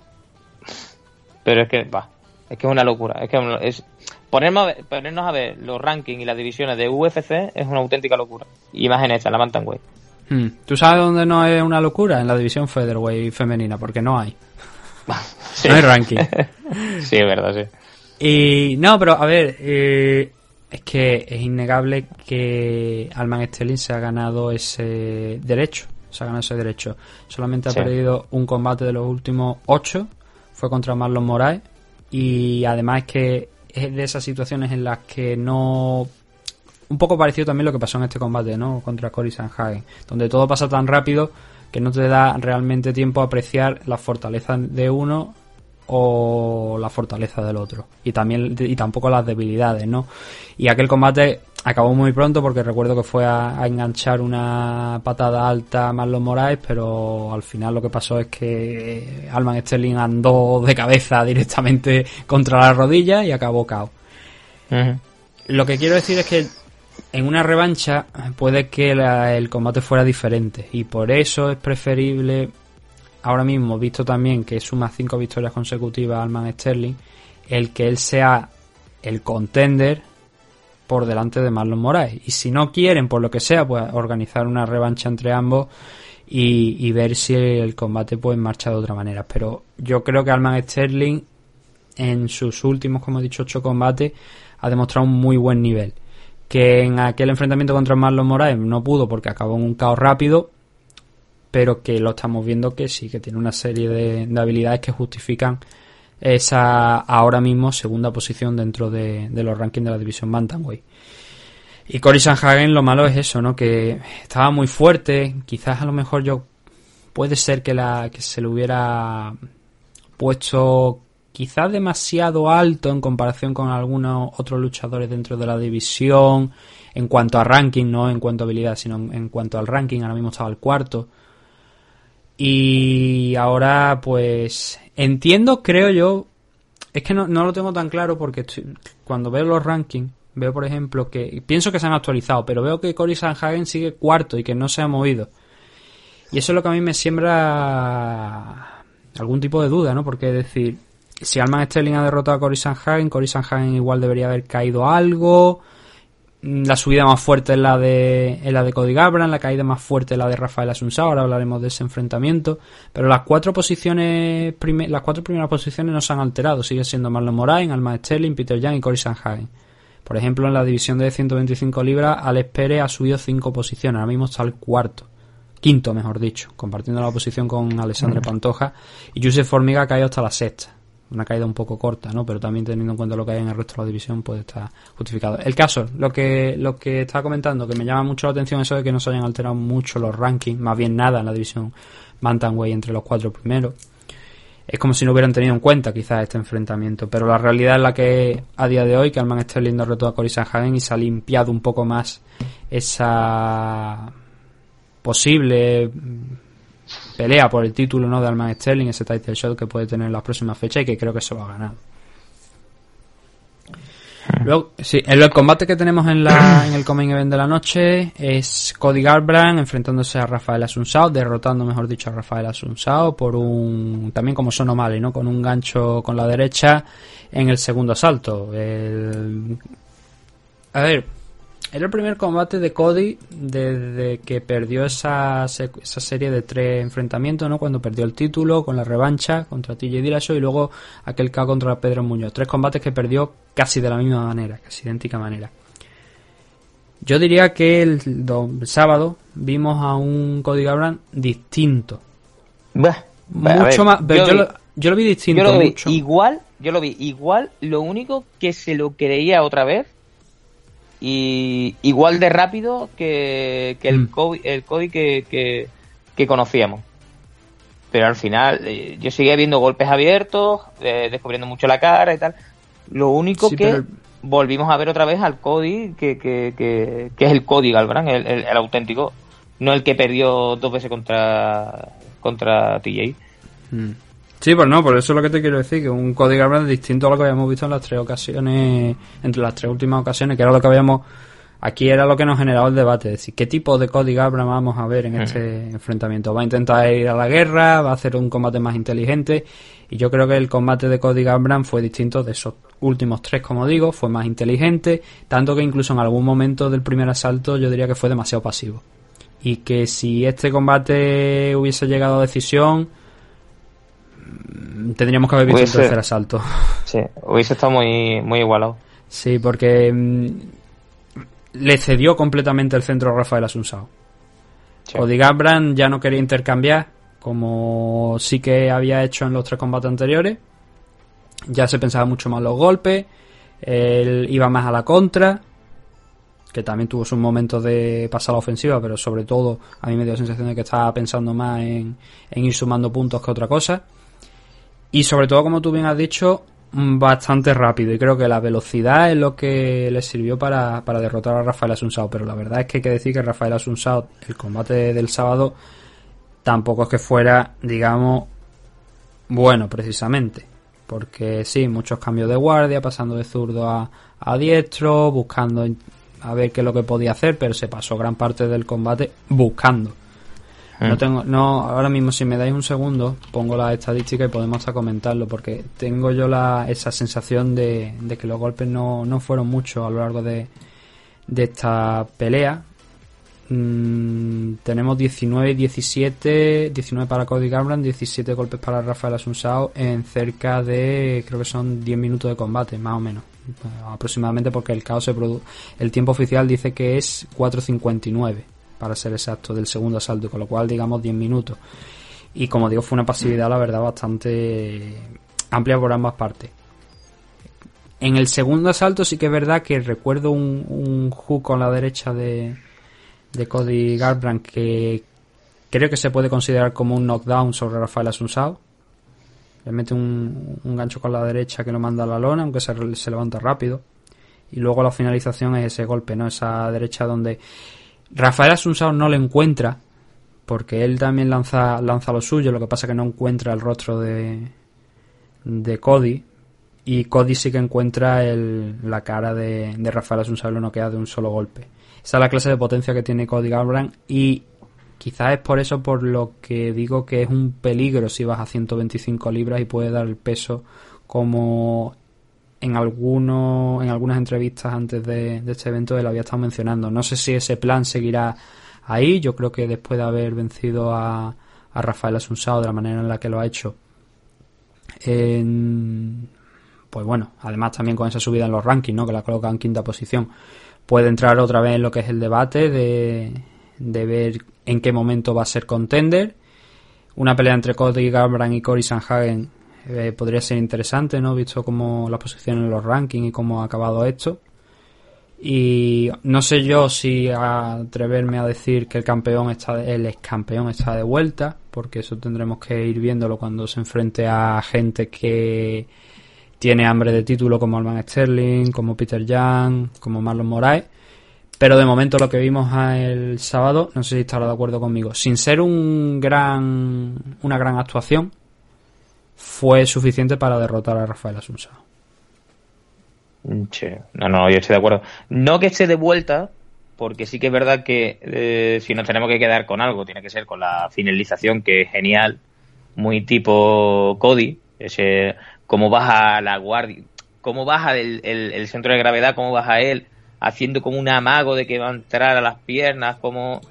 Pero es que, va, es que es una locura. Es que es, ponernos a, ver, los rankings y las divisiones de UFC es una auténtica locura. Y más en esta, en la Bantamweight. Hmm. ¿Tú sabes dónde no es una locura? En la división Featherweight femenina, porque no hay. No hay ranking. sí, es verdad, sí. Y no, pero a ver, eh, es que es innegable que Alman Sterling se ha ganado ese derecho. Se ha ganado ese derecho. Solamente ha perdido un combate de los últimos ocho. Fue contra Marlon Moraes. Y además es que es de esas situaciones en las que no un poco parecido también lo que pasó en este combate, ¿no? Contra Cory Sanhagen, donde todo pasa tan rápido que no te da realmente tiempo a apreciar la fortaleza de uno o la fortaleza del otro y también y tampoco las debilidades, ¿no? Y aquel combate acabó muy pronto porque recuerdo que fue a, enganchar una patada alta a Marlon Moraes, pero al final lo que pasó es que Alman Sterling andó de cabeza directamente contra la rodilla y acabó cao. Lo que quiero decir es que en una revancha puede que el combate fuera diferente y por eso es preferible ahora mismo, visto también que suma cinco victorias consecutivas Alman Sterling, el que él sea el contender por delante de Marlon Moraes. Y si no quieren, por lo que sea, pues organizar una revancha entre ambos y, ver si el combate puede marchar de otra manera. Pero yo creo que Alman Sterling, en sus últimos, como he dicho, ocho combates, ha demostrado un muy buen nivel. Que en aquel enfrentamiento contra Marlon Moraes no pudo porque acabó en un caos rápido, pero que lo estamos viendo que sí, que tiene una serie de, habilidades que justifican esa ahora mismo segunda posición dentro de, los rankings de la división Bantamweight. Y Cory Sanhagen lo malo es eso, ¿no? Que estaba muy fuerte, quizás a lo mejor yo puede ser que la que se le hubiera puesto quizás demasiado alto en comparación con algunos otros luchadores dentro de la división en cuanto a ranking, no en cuanto a habilidad, sino en cuanto al ranking, ahora mismo estaba el cuarto. Y ahora pues entiendo, creo yo, es que no, lo tengo tan claro porque cuando veo los rankings, veo por ejemplo que, pienso que se han actualizado, pero veo que Cory Sanhagen sigue cuarto y que no se ha movido. Y eso es lo que a mí me siembra algún tipo de duda, ¿no? Porque decir, si Alman Sterling ha derrotado a Cory Sanhagen, Cory Sanhagen igual debería haber caído algo. La subida más fuerte es la de, la de Cody Gabran, la caída más fuerte es la de Rafael Asunsao, ahora hablaremos de ese enfrentamiento. Pero las cuatro posiciones, las cuatro primeras posiciones no se han alterado, sigue siendo Marlon Morain, Alman Sterling, Peter Young y Cory Sanhagen. Por ejemplo, en la división de 125 libras, Alex Pérez ha subido cinco posiciones, ahora mismo está el cuarto quinto mejor dicho, compartiendo la posición con Alexandre Pantoja, y Joseph Formiga ha caído hasta la sexta una caída un poco corta, ¿no? Pero también teniendo en cuenta lo que hay en el resto de la división, puede estar justificado. El caso, lo que, lo que estaba comentando, que me llama mucho la atención eso de que no se hayan alterado mucho los rankings, más bien nada en la división Bantamweight entre los cuatro primeros. Es como si no hubieran tenido en cuenta quizás este enfrentamiento, pero la realidad es la que a día de hoy que Alman Sterling derrotó a Cory Sanhagen y se ha limpiado un poco más esa posible pelea por el título ¿no? de Alman Sterling, ese title shot que puede tener en las próximas fechas y que creo que se va a ganar. Luego, sí, el, combate que tenemos en, la, en el coming event de la noche es Cody Garbrandt enfrentándose a Rafael Asunsao, derrotando, mejor dicho, a Rafael Asunsao por un, también como son O'Malley, ¿no? Con un gancho con la derecha en el segundo asalto. a ver, era el primer combate de Cody desde que perdió esa, esa serie de tres enfrentamientos, ¿no? Cuando perdió el título con la revancha contra TJ Dillashaw y luego aquel K contra Pedro Muñoz. Tres combates que perdió casi de la misma manera, casi idéntica manera. Yo diría que el, sábado vimos a un Cody Garbrandt distinto. mucho más. Yo, lo, vi distinto. Yo lo vi igual, yo lo vi igual. Lo único que se lo creía otra vez y igual de rápido que, el, mm. El que, que, conocíamos. Pero al final eh, yo seguía viendo golpes abiertos, eh, descubriendo mucho la cara y tal. Lo único que volvimos a ver otra vez al Cody, que, que, que, es el Cody Galbrán, el, auténtico, no el que perdió dos veces contra, contra TJ. Mm. Sí, pues no, por eso es lo que te quiero decir, que un Cody Garbrandt distinto a lo que habíamos visto en las tres ocasiones, entre las tres últimas ocasiones, que era lo que habíamos, aquí era lo que nos generaba el debate, es decir, ¿qué tipo de Cody Garbrandt vamos a ver en este enfrentamiento? ¿Va a intentar ir a la guerra? ¿Va a hacer un combate más inteligente? Y yo creo que el combate de Cody Garbrandt fue distinto de esos últimos tres, como digo, fue más inteligente, tanto que incluso en algún momento del primer asalto yo diría que fue demasiado pasivo. Y que si este combate hubiese llegado a decisión, tendríamos que haber visto un tercer asalto. Sí, hubiese estado muy, muy igualado. Sí, porque mm, le cedió completamente el centro a Rafael Asunsao. Sí. Gabran ya no quería intercambiar, como sí que había hecho en los tres combates anteriores. Ya se pensaba mucho más los golpes. Él iba más a la contra. Que también tuvo sus momentos de pasar a la ofensiva, pero sobre todo a mí me dio la sensación de que estaba pensando más en, en ir sumando puntos que otra cosa. Y sobre todo, como tú bien has dicho, mm, bastante rápido. Y creo que la velocidad es lo que le sirvió para, derrotar a Rafael Asunsao. Pero la verdad es que hay que decir que Rafael Asunsao, el combate del sábado, tampoco es que fuera, digamos, bueno precisamente. Porque sí, muchos cambios de guardia, pasando de zurdo a, a diestro, buscando a ver qué es lo que podía hacer, pero se pasó gran parte del combate buscando. No mm. tengo, no, ahora mismo si me dais un segundo, pongo la estadística y podemos hasta comentarlo, porque tengo yo la, esa sensación de, que los golpes no, no fueron muchos a lo largo de, de esta pelea. Mm, tenemos 19 y 17, 19 para Cody Garbrandt, 17 golpes para Rafael Asunsao en cerca de, creo que son 10 minutos de combate, más o menos. Aproximadamente porque el caos se el tiempo oficial dice que es 4.59 para ser exacto, del segundo asalto, con lo cual digamos 10 minutos. Y como digo, fue una pasividad, la verdad, bastante amplia por ambas partes. En el segundo asalto sí que es verdad que recuerdo un, un hook con la derecha de, de Cody Garbrandt que creo que se puede considerar como un knockdown sobre Rafael Asunsao. Le mete un, un gancho con la derecha que lo manda a la lona, aunque se, se levanta rápido. Y luego la finalización es ese golpe, ¿no? Esa derecha donde Rafael Asunsao no le encuentra, porque él también lanza, lanza lo suyo, lo que pasa que no encuentra el rostro de, de Cody, y Cody sí que encuentra el, la cara de, de Rafael Asunsao lo queda de un solo golpe. Esa es la clase de potencia que tiene Cody Garbrandt y quizás es por eso por lo que digo que es un peligro si vas a 125 libras y puede dar el peso como en algunos en algunas entrevistas antes de, este evento él había estado mencionando. No sé si ese plan seguirá ahí. Yo creo que después de haber vencido a, a Rafael Asunsao de la manera en la que lo ha hecho, en, pues bueno, además también con esa subida en los rankings, ¿no? que la coloca en quinta posición, puede entrar otra vez en lo que es el debate de, de ver en qué momento va a ser contender. Una pelea entre Cody Garbrandt y Cory Sanhagen eh, podría ser interesante, ¿no? Visto como la posición en los rankings y cómo ha acabado esto. Y no sé yo si atreverme a decir que el campeón está, el ex campeón está de vuelta, porque eso tendremos que ir viéndolo cuando se enfrente a gente que tiene hambre de título como Alman Sterling, como Peter Young, como Marlon Moraes. Pero de momento lo que vimos el sábado, no sé si estará de acuerdo conmigo, sin ser un gran, una gran actuación, fue suficiente para derrotar a Rafael Asunzao. Sí. No, no, yo estoy de acuerdo. No que esté de vuelta, porque sí que es verdad que eh, si nos tenemos que quedar con algo, tiene que ser con la finalización, que es genial, muy tipo Cody, ese cómo baja la guardia, cómo baja el, el, el, centro de gravedad, cómo baja él, haciendo como un amago de que va a entrar a las piernas, como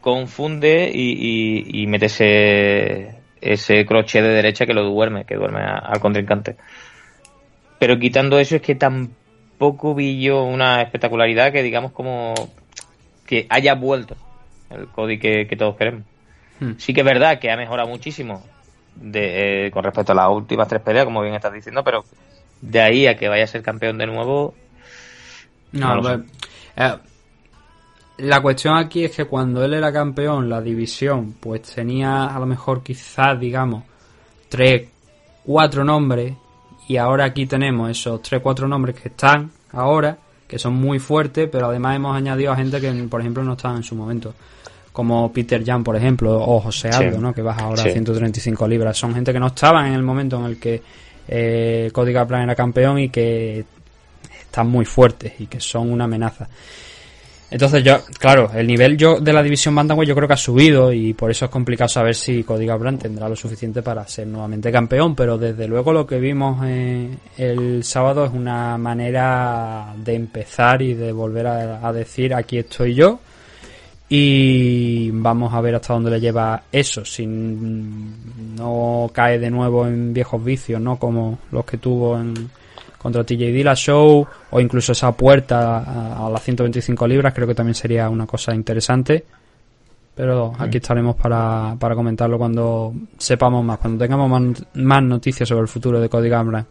confunde y, y, y mete ese, ese crochet de derecha que lo duerme, que duerme al contrincante. Pero quitando eso es que tampoco vi yo una espectacularidad que digamos como que haya vuelto el Cody que, que todos queremos. Hmm. Sí que es verdad que ha mejorado muchísimo de, eh, con respecto a las últimas tres peleas, como bien estás diciendo, pero de ahí a que vaya a ser campeón de nuevo. No, no pues, eh, la cuestión aquí es que cuando él era campeón, la división, pues tenía a lo mejor quizás, digamos, tres, cuatro nombres, y ahora aquí tenemos esos tres, cuatro nombres que están ahora, que son muy fuertes, pero además hemos añadido a gente que, por ejemplo, no estaba en su momento como Peter Jan, por ejemplo, o José Aldo, sí. ¿no? que baja ahora sí. a 135 libras. Son gente que no estaban en el momento en el que eh, Cody Kaplan era campeón y que están muy fuertes y que son una amenaza. Entonces yo, claro, el nivel yo de la división Bantamweight yo creo que ha subido y por eso es complicado saber si Cody Garbrandt tendrá lo suficiente para ser nuevamente campeón, pero desde luego lo que vimos eh, el sábado es una manera de empezar y de volver a, a decir aquí estoy yo, y vamos a ver hasta dónde le lleva eso si no cae de nuevo en viejos vicios no como los que tuvo en contra TJ Dillashaw o incluso esa puerta a, a, las 125 libras creo que también sería una cosa interesante. Pero aquí estaremos para, para comentarlo cuando sepamos más cuando tengamos más, más noticias sobre el futuro de Cody Gambran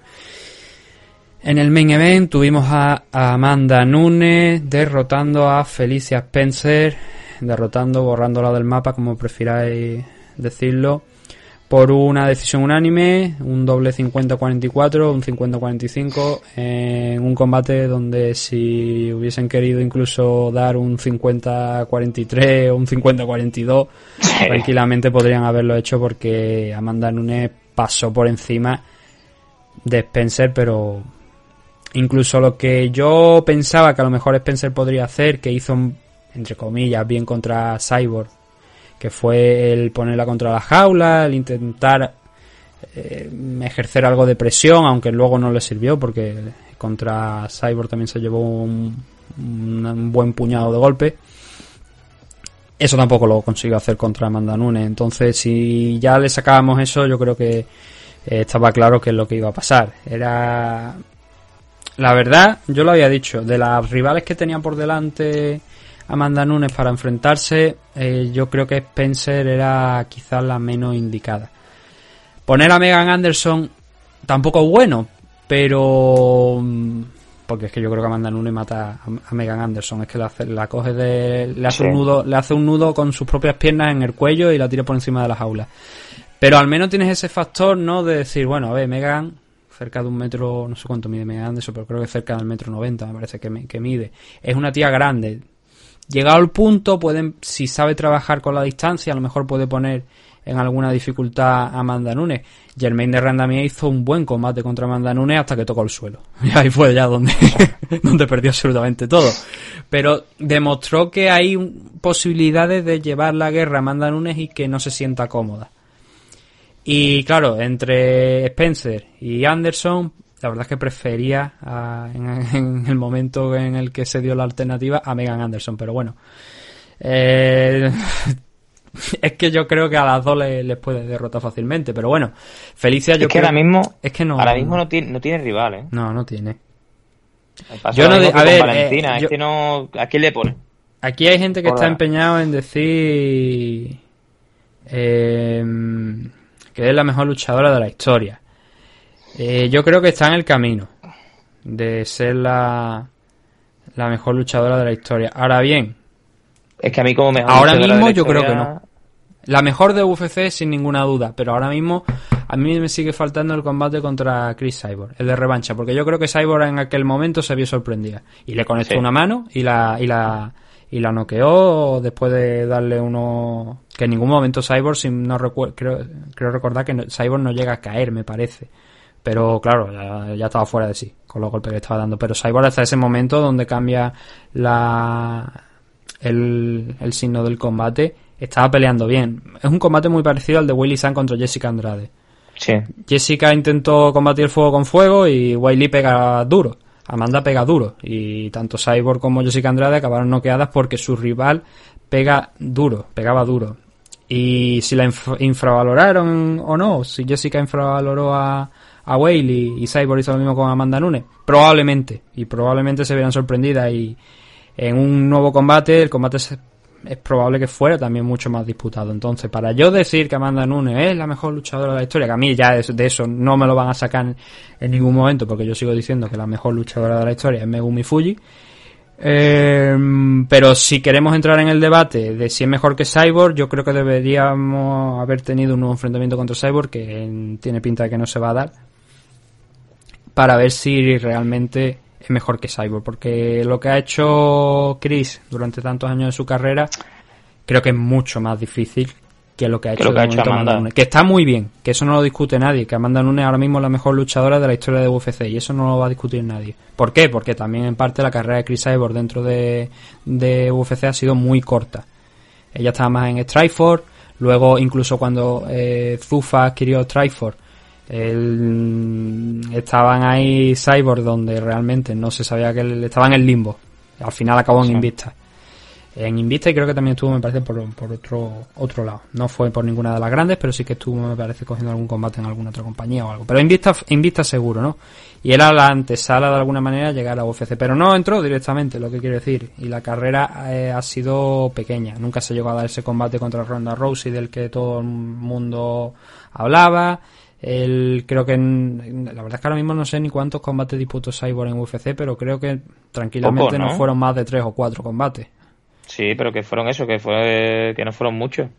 en el main event tuvimos a Amanda Nunes derrotando a Felicia Spencer derrotando, borrándola del mapa, como prefiráis decirlo, por una decisión unánime, un doble 50-44, un 50-45, en un combate donde si hubiesen querido incluso dar un 50-43 o un 50-42, tranquilamente podrían haberlo hecho porque Amanda Nunes pasó por encima de Spencer, pero incluso lo que yo pensaba que a lo mejor Spencer podría hacer, que hizo entre comillas, bien contra Cyborg, que fue el ponerla contra la jaula, el intentar eh, ejercer algo de presión, aunque luego no le sirvió porque contra Cyborg también se llevó un, buen puñado de golpes. Eso tampoco lo consiguió hacer contra Amanda Nunes. Entonces, si ya le sacábamos eso, yo creo que eh, estaba claro que es lo que iba a pasar. Era. La verdad, yo lo había dicho, de las rivales que tenían por delante Amanda Nunes para enfrentarse, eh, yo creo que Spencer era quizás la menos indicada. Poner a Megan Anderson tampoco es bueno, pero mm, porque es que yo creo que Amanda Nunes mata a, Megan Anderson, es que la, la coge de le hace un nudo, le hace un nudo con sus propias piernas en el cuello y la tira por encima de la jaula. Pero al menos tienes ese factor, ¿no? De decir, bueno, a ver, Megan cerca de un metro, no sé cuánto mide Megan Anderson, pero creo que cerca del metro noventa, me parece que, que mide. Es una tía grande. Llegado al punto, pueden, si sabe trabajar con la distancia, a lo mejor puede poner en alguna dificultad a Amanda Nunes. Germain de Randamie hizo un buen combate contra Amanda Nunes hasta que tocó el suelo. Y ahí fue ya donde, donde perdió absolutamente todo. Pero demostró que hay posibilidades de llevar la guerra a Amanda Nunes y que no se sienta cómoda. Y claro, entre Spencer y Anderson, la verdad es que prefería en, el momento en el que se dio la alternativa a Megan Anderson. Pero bueno, eh, es que yo creo que a las dos les, puede derrotar fácilmente. Pero bueno, Felicia yo es que ahora mismo es que no ahora mismo no tiene, no tiene rival, ¿eh? No, no tiene. Yo no a ver, Valentina, eh, no, ¿a quién le pone? Aquí hay gente que está empeñado en decir eh, que es la mejor luchadora de la historia. Eh, yo creo que está en el camino de ser la, la mejor luchadora de la historia. Ahora bien, es que a mí como mejor ahora mismo yo creo que no. La mejor de UFC sin ninguna duda, pero ahora mismo a mí me sigue faltando el combate contra Chris Cyborg, el de revancha, porque yo creo que Cyborg en aquel momento se vio sorprendida y le conectó una mano y la y la y la noqueó después de darle uno que en ningún momento Cyborg si no recuerdo creo, creo recordar que Cyborg no llega a caer me parece pero claro ya, estaba fuera de sí con los golpes que estaba dando. Pero Cyborg hasta ese momento donde cambia la el, el signo del combate estaba peleando bien. Es un combate muy parecido al de Willy San contra Jessica Andrade. Sí. Jessica intentó combatir fuego con fuego y Wiley pega duro. Amanda pega duro. Y tanto Cyborg como Jessica Andrade acabaron noqueadas porque su rival pega duro, pegaba duro. Y si la infravaloraron o no, si Jessica infravaloró a, a Whaley y Cyborg hizo lo mismo con Amanda Nunes, probablemente, y probablemente se vieran sorprendidas y en un nuevo combate el combate es probable que fuera también mucho más disputado. Entonces, para yo decir que Amanda Nunes es la mejor luchadora de la historia, que a mí ya de eso no me lo van a sacar en ningún momento, porque yo sigo diciendo que la mejor luchadora de la historia es Megumi Fuji. Eh, pero si queremos entrar en el debate de si es mejor que Cyborg, yo creo que deberíamos haber tenido un nuevo enfrentamiento contra Cyborg, que tiene pinta de que no se va a dar, para ver si realmente es mejor que Cyborg, porque lo que ha hecho Chris durante tantos años de su carrera creo que es mucho más difícil que lo que ha hecho, Amanda. Nunes. Que está muy bien, que eso no lo discute nadie, que Amanda Nunes ahora mismo es la mejor luchadora de la historia de UFC y eso no lo va a discutir nadie. ¿Por qué? Porque también en parte la carrera de Chris Cyborg dentro de, de UFC ha sido muy corta. Ella estaba más en Strikeforce, luego incluso cuando eh, Zufa adquirió Strikeforce el, estaban ahí Cyborg donde realmente no se sabía que él estaba en el limbo. Al final acabó en Invista. En Invista y creo que también estuvo, me parece, por, por otro otro lado. No fue por ninguna de las grandes, pero sí que estuvo, me parece, cogiendo algún combate en alguna otra compañía o algo. Pero Invista, Invista seguro, ¿no? Y era la antesala de alguna manera llegar a UFC. Pero no entró directamente, lo que quiero decir. Y la carrera eh, ha sido pequeña. Nunca se llegó a dar ese combate contra Ronda Rousey del que todo el mundo hablaba el, creo que la verdad es que ahora mismo no sé ni cuántos combates disputó Cyborg en UFC, pero creo que tranquilamente ¿no? fueron más de tres o cuatro combates. Sí, pero que fueron eso, que fue que no fueron muchos.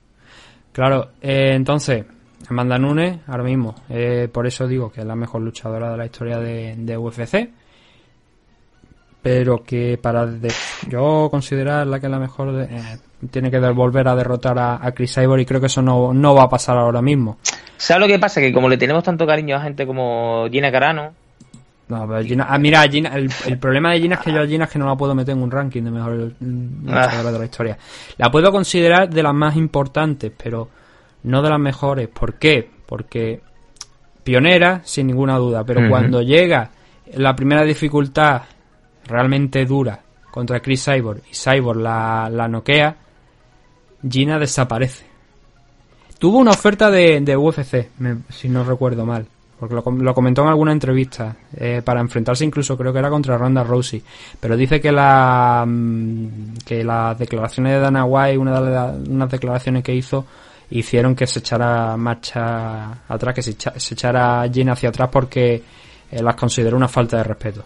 Claro, eh, entonces, Amanda Nunes, ahora mismo, eh, por eso digo que es la mejor luchadora de la historia de, UFC. Pero que para yo considerarla que es la mejor, eh, tiene que volver a derrotar a, a Chris Cyborg y creo que eso no, no va a pasar ahora mismo. ¿Sabes lo que pasa? Que como le tenemos tanto cariño a gente como Gina Carano. No, pero Gina, ah, mira, Gina, el, problema de Gina es que yo a Gina es que no la puedo meter en un ranking de mejor ah. de la historia. La puedo considerar de las más importantes, pero no de las mejores. ¿Por qué? Porque pionera, sin ninguna duda, pero cuando llega la primera dificultad realmente dura contra Chris Cyborg y Cyborg la, la noquea, Gina desaparece. Tuvo una oferta de, UFC, si no recuerdo mal. Porque lo, comentó en alguna entrevista. Eh, para enfrentarse incluso creo que era contra Ronda Rousey. Pero dice que la mm, que las declaraciones de Dana White, una de las unas declaraciones que hizo, hicieron que se echara marcha atrás, que se, echara Jin hacia atrás porque eh, las consideró una falta de respeto.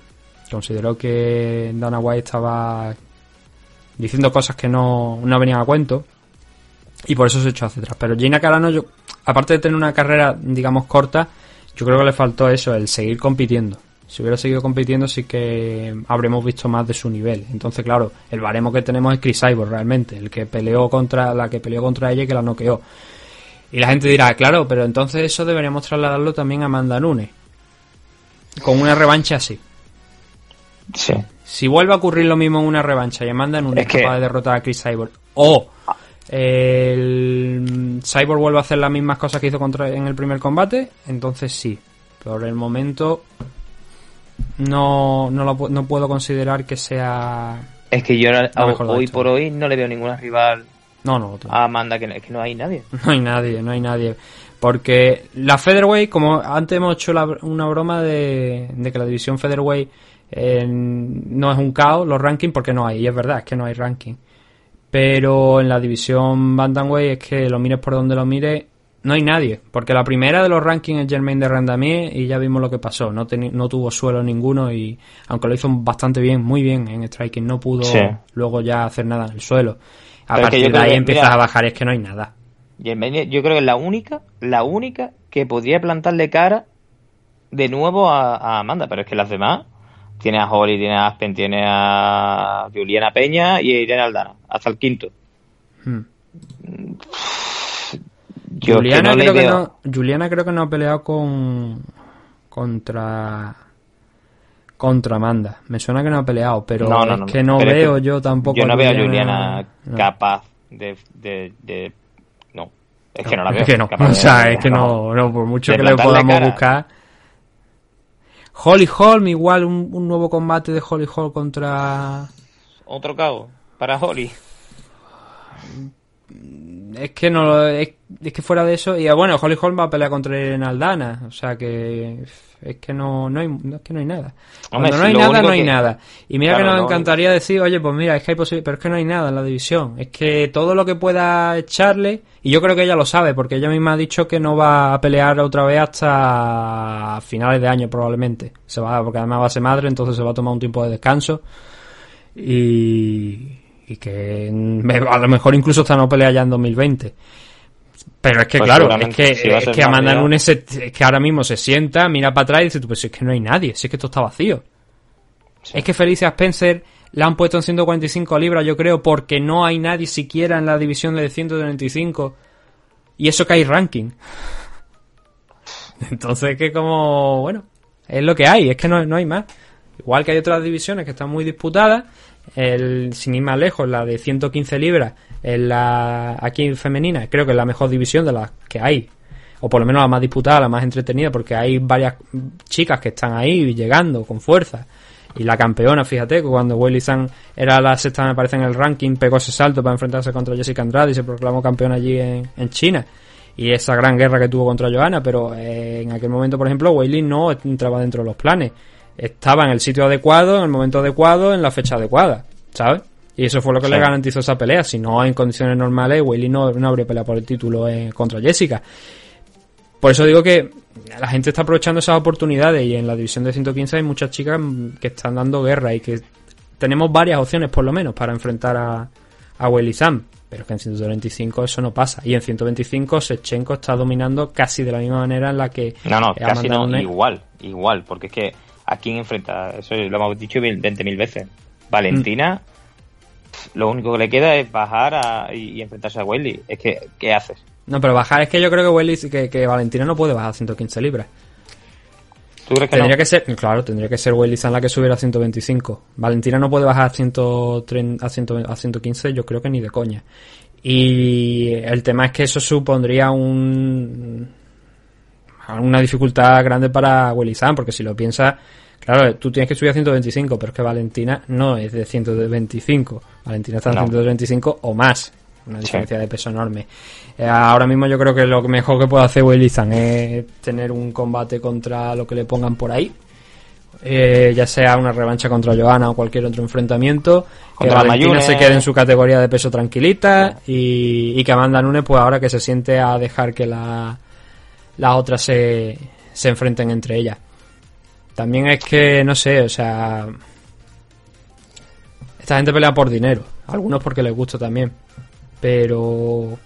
Consideró que Dana White estaba diciendo cosas que no, no venían a cuento y por eso se echó hacia atrás. Pero Gina Carano, yo, aparte de tener una carrera, digamos, corta, yo creo que le faltó eso, el seguir compitiendo. Si hubiera seguido compitiendo, sí que habremos visto más de su nivel. Entonces, claro, el baremo que tenemos es Chris Cyborg realmente, el que peleó contra la que peleó contra ella y que la noqueó. Y la gente dirá, claro, pero entonces eso deberíamos trasladarlo también a Amanda Nunes. Con una revancha así. Sí. Si vuelve a ocurrir lo mismo en una revancha y Amanda Nunes es capaz de derrotar a Chris Cyborg, o el Cyborg vuelve a hacer las mismas cosas que hizo contra en el primer combate, entonces sí. Por el momento no, no, no puedo considerar que sea. Es que yo hoy por hoy no le veo ninguna rival no, no, a Amanda, que, que no hay nadie. No hay nadie, no hay nadie. Porque la Featherweight, como antes hemos hecho una broma de, que la división Featherweight eh, no es un caos, los rankings, porque no hay, y es verdad, es que no hay ranking. Pero en la división Bantamweight es que lo mires por donde lo mires, no hay nadie, porque la primera de los rankings es Germain de Randamier y ya vimos lo que pasó, no, no tuvo suelo ninguno y aunque lo hizo bastante bien, muy bien en striking, no pudo luego ya hacer nada en el suelo. A partir de ahí empiezas a bajar, es que no hay nada. Germain, yo creo que es la única, la única que podría plantarle cara de nuevo a, Amanda, pero es que las demás, tiene a Holly, tiene a Aspen, tiene a Juliana Peña y a Irene Aldana, hasta el quinto. Hmm. Juliana, creo que no, Juliana creo que no ha peleado con contra contra Amanda. Me suena que no ha peleado, pero es que no veo yo tampoco. Yo no veo a Juliana capaz de, de, No, es que no la veo. Es que no, o sea, es que no, no, por mucho que le podamos buscar. Holly Holm, igual un, un, nuevo combate de Holly Holm contra. Otro cabo, para Holly es que no es, es, que fuera de eso y bueno Holly Holm va a pelear contra Irene Aldana o sea que es que no, no hay es que no hay nada. Cuando no hay nada no hay nada. Y mira que nos encantaría decir oye pues mira es que hay posibilidad pero es que no hay nada en la división. Es que todo lo que pueda echarle y yo creo que ella lo sabe porque ella misma ha dicho que no va a pelear otra vez hasta finales de año probablemente. Se va porque además va a ser madre entonces se va a tomar un tiempo de descanso. Y y que a lo mejor incluso está no pelea ya en 2020. Pero es que, pues claro, es que, es que Amanda Nunes es que ahora mismo se sienta, mira para atrás y dice, pues es que no hay nadie, si es que esto está vacío. Es que Felicia Spencer la han puesto en 145 libras, yo creo, porque no hay nadie siquiera en la división de 135. Y eso que hay ranking. Entonces, que como, bueno, es lo que hay, es que no, no hay más. Igual que hay otras divisiones que están muy disputadas el, sin ir más lejos, la de 115 libras, en la, aquí en femenina, creo que es la mejor división de las que hay. O por lo menos la más disputada, la más entretenida, porque hay varias chicas que están ahí llegando con fuerza. Y la campeona, fíjate, cuando Willy San era la sexta, me parece, en el ranking, pegó ese salto para enfrentarse contra Jessica Andrade y se proclamó campeona allí en, China. Y esa gran guerra que tuvo contra Johanna, pero eh, en aquel momento, por ejemplo, Willy no entraba dentro de los planes estaba en el sitio adecuado, en el momento adecuado, en la fecha adecuada, ¿sabes? Y eso fue lo que le garantizó esa pelea. Si no, en condiciones normales, Willy no, no habría peleado por el título contra Jessica. Por eso digo que la gente está aprovechando esas oportunidades y en la división de 115 hay muchas chicas que están dando guerra y que tenemos varias opciones por lo menos para enfrentar a, a Willy Sam. Pero que en 125 eso no pasa. Y en 125 Sechenko está dominando casi de la misma manera en la que... No, no, casi no, igual, igual. Porque es que ¿A quién enfrenta? Eso lo hemos dicho 20.000 veces. Valentina, lo único que le queda es bajar y, enfrentarse a Welly. Es que, ¿qué haces? No, pero bajar es que yo creo que Welly, que, Valentina no puede bajar a 115 libras. ¿Tú crees que tendría que ser, claro, tendría que ser Welly San la que subiera a 125. Valentina no puede bajar a, 130, a, 115, yo creo que ni de coña. Y el tema es que eso supondría un una dificultad grande para Welly San, porque si lo piensas, Claro, tú tienes que subir a 125, pero es que Valentina no es de 125. Valentina está en 125 o más. Una diferencia de peso enorme. Eh, ahora mismo yo creo que lo mejor que puede hacer Willy es tener un combate contra lo que le pongan por ahí. eh, ya sea una revancha contra Johanna o cualquier otro enfrentamiento, que Contra Valentina Mayune. se quede en su categoría de peso tranquilita y, y que Amanda Nunes, pues ahora que se siente a dejar que la, las otras se, se enfrenten entre ellas. También es que, no sé, o sea, esta gente pelea por dinero, algunos porque les gusta también, pero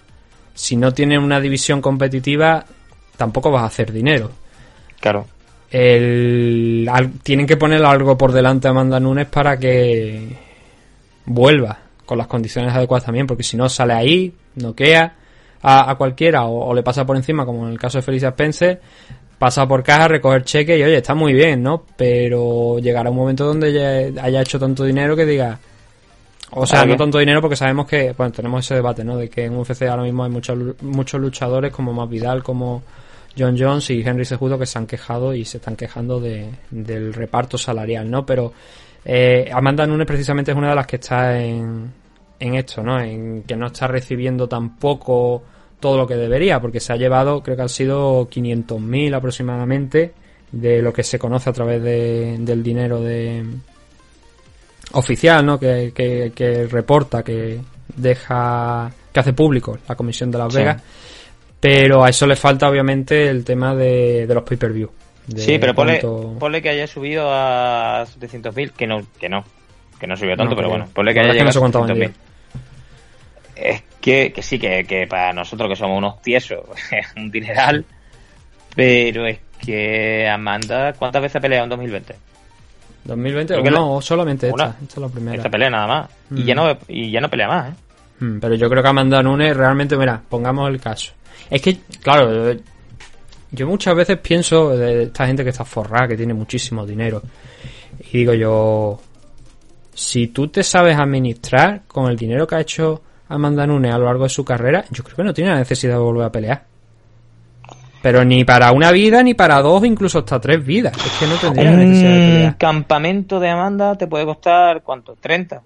si no tienen una división competitiva, tampoco vas a hacer dinero. Claro. El, al- tienen que poner algo por delante a Amanda Nunes para que vuelva con las condiciones adecuadas también, porque si no sale ahí, noquea a, a cualquiera o, o le pasa por encima, como en el caso de Felicia Spencer, pasa por caja, recoger cheque y oye, está muy bien, ¿no? Pero llegará un momento donde ya haya hecho tanto dinero que diga, o sea, no tanto dinero porque sabemos que, bueno, tenemos ese debate, ¿no? De que en UFC ahora mismo hay muchos muchos luchadores como Masvidal, como John Jones y Henry Cejudo que se han quejado y se están quejando de, del reparto salarial, ¿no? Pero eh, Amanda Nunes precisamente es una de las que está en, en esto, ¿no? En que no está recibiendo tampoco todo lo que debería, porque se ha llevado, creo que han sido 500.000 aproximadamente de lo que se conoce a través de- del dinero de oficial, ¿no? Que, que, que reporta, que deja, que hace público la Comisión de Las Sí. Vegas. Pero a eso le falta obviamente el tema de, de los pay-per-view. Sí, pero ponle, cuánto- ponle que haya subido a 700.000, que no, que no, que no subió tanto, No pero bueno, ponle que haya no llegado sé a cuánto ha 700.000. Es que, que sí, que, que para nosotros que somos unos tiesos es un dineral, pero es que Amanda, ¿cuántas veces ha peleado en 2020? 2020 Creo que no, solamente esta, una. esta es la primera. Esta pelea nada más. Y, Mm. ya no, y ya no pelea más, ¿eh? Mm, Pero yo creo que Amanda Nunes realmente, mira, pongamos el caso. Es que, claro, eh, yo muchas veces pienso de esta gente que está forrada, que tiene muchísimo dinero. Y digo yo, si tú te sabes administrar con el dinero que ha hecho Amanda Nunes a lo largo de su carrera, yo creo que no tiene la necesidad de volver a pelear. Pero ni para una vida, ni para dos, incluso hasta tres vidas. Es que no tendría la necesidad de Un pelear. campamento de Amanda te puede costar, ¿cuánto? ¿30?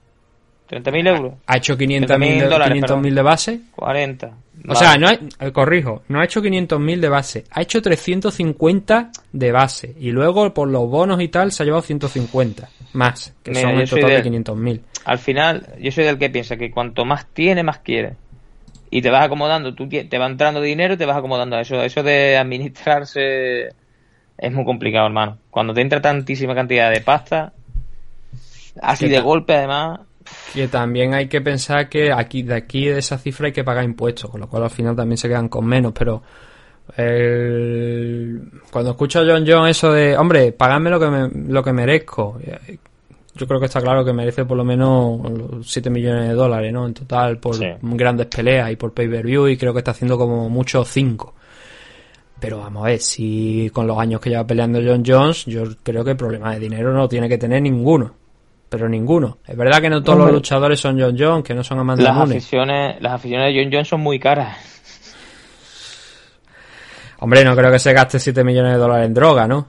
¿30.000 euros? Ha hecho 500.000 30.000 de, dólares, 500.000 de base. 40. O Vale. sea, no ha- eh, corrijo, no ha hecho 500.000 de base, ha hecho 350 de base y luego por los bonos y tal se ha llevado 150 más, que Mira, son soy total de de- 500.000. Al final, yo soy del que piensa que cuanto más tiene, más quiere. Y te vas acomodando, tú te va entrando dinero y te vas acomodando a eso. Eso de administrarse es muy complicado, hermano. Cuando te entra tantísima cantidad de pasta, así ¿Qué de golpe además, Que también hay que pensar que aquí de aquí de esa cifra hay que pagar impuestos, con lo cual al final también se quedan con menos, pero el- cuando escucho a John John eso de, hombre, pagadme lo que me, lo que merezco, eh, yo creo que está claro que merece por lo menos los 7 millones de dólares, ¿no? En total por Sí. grandes peleas y por pay-per-view y creo que está haciendo como mucho 5. Pero vamos a ver, si con los años que lleva peleando John Jones, yo creo que problema de dinero no tiene que tener ninguno. Pero ninguno. Es verdad que no todos los luchadores son John Jones, que no son Amanda las Nunes. aficiones, las aficiones de John Jones son muy caras. Hombre, no creo que se gaste 7 millones de dólares en droga, ¿no?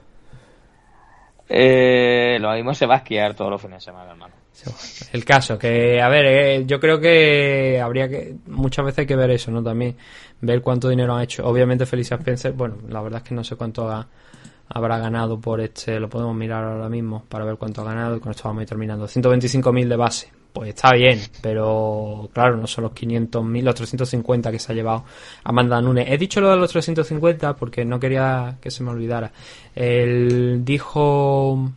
Eh, lo mismo se va a esquiar todos los fines de semana, hermano. El caso, que, a ver, eh, yo creo que habría que, muchas veces hay que ver eso, ¿no? También, ver cuánto dinero han hecho. Obviamente Felicia Spencer, bueno, la verdad es que no sé cuánto ha- habrá ganado por este, lo podemos mirar ahora mismo para ver cuánto ha ganado y con esto vamos a ir terminando. 125.000 de base, pues está bien, pero claro, no son los 500.000, los 350 que se ha llevado Amanda Nunes. He dicho lo de los 350 porque no quería que se me olvidara. Él dijo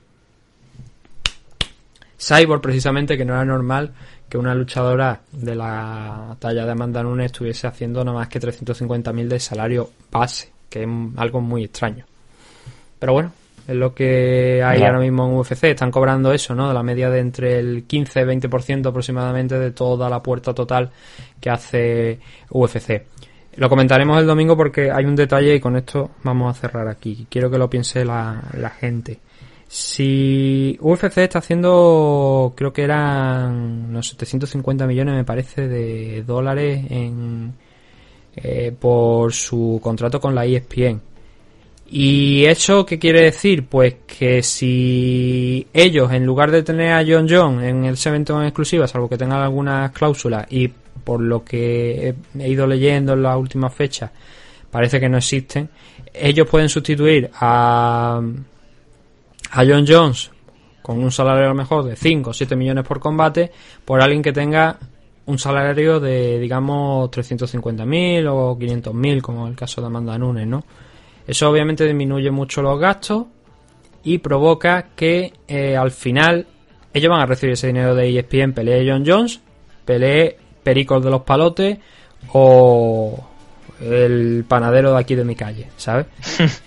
Cyborg precisamente que no era normal que una luchadora de la talla de Amanda Nunes estuviese haciendo nada más que 350.000 de salario base, que es algo muy extraño. Pero bueno, es lo que hay Claro. ahora mismo en UFC, están cobrando eso, ¿no? De la media de entre el 15 y 20% aproximadamente de toda la puerta total que hace UFC. Lo comentaremos el domingo porque hay un detalle y con esto vamos a cerrar aquí. Quiero que lo piense la, la gente. Si UFC está haciendo, creo que eran unos 750 millones, me parece, de dólares en, eh, por su contrato con la ESPN. ¿Y eso qué quiere decir? Pues que si ellos, en lugar de tener a John John en ese evento en exclusiva, salvo que tengan algunas cláusulas, y por lo que he, he ido leyendo en las últimas fechas, parece que no existen, ellos pueden sustituir a, a John Jones con un salario a lo mejor de 5 o 7 millones por combate por alguien que tenga un salario de, digamos, 350.000 o 500.000, como el caso de Amanda Nunes, ¿no? Eso obviamente disminuye mucho los gastos y provoca que eh, al final ellos van a recibir ese dinero de ESPN, pelee John Jones, pelee Pericos de los Palotes o el panadero de aquí de mi calle, ¿sabes?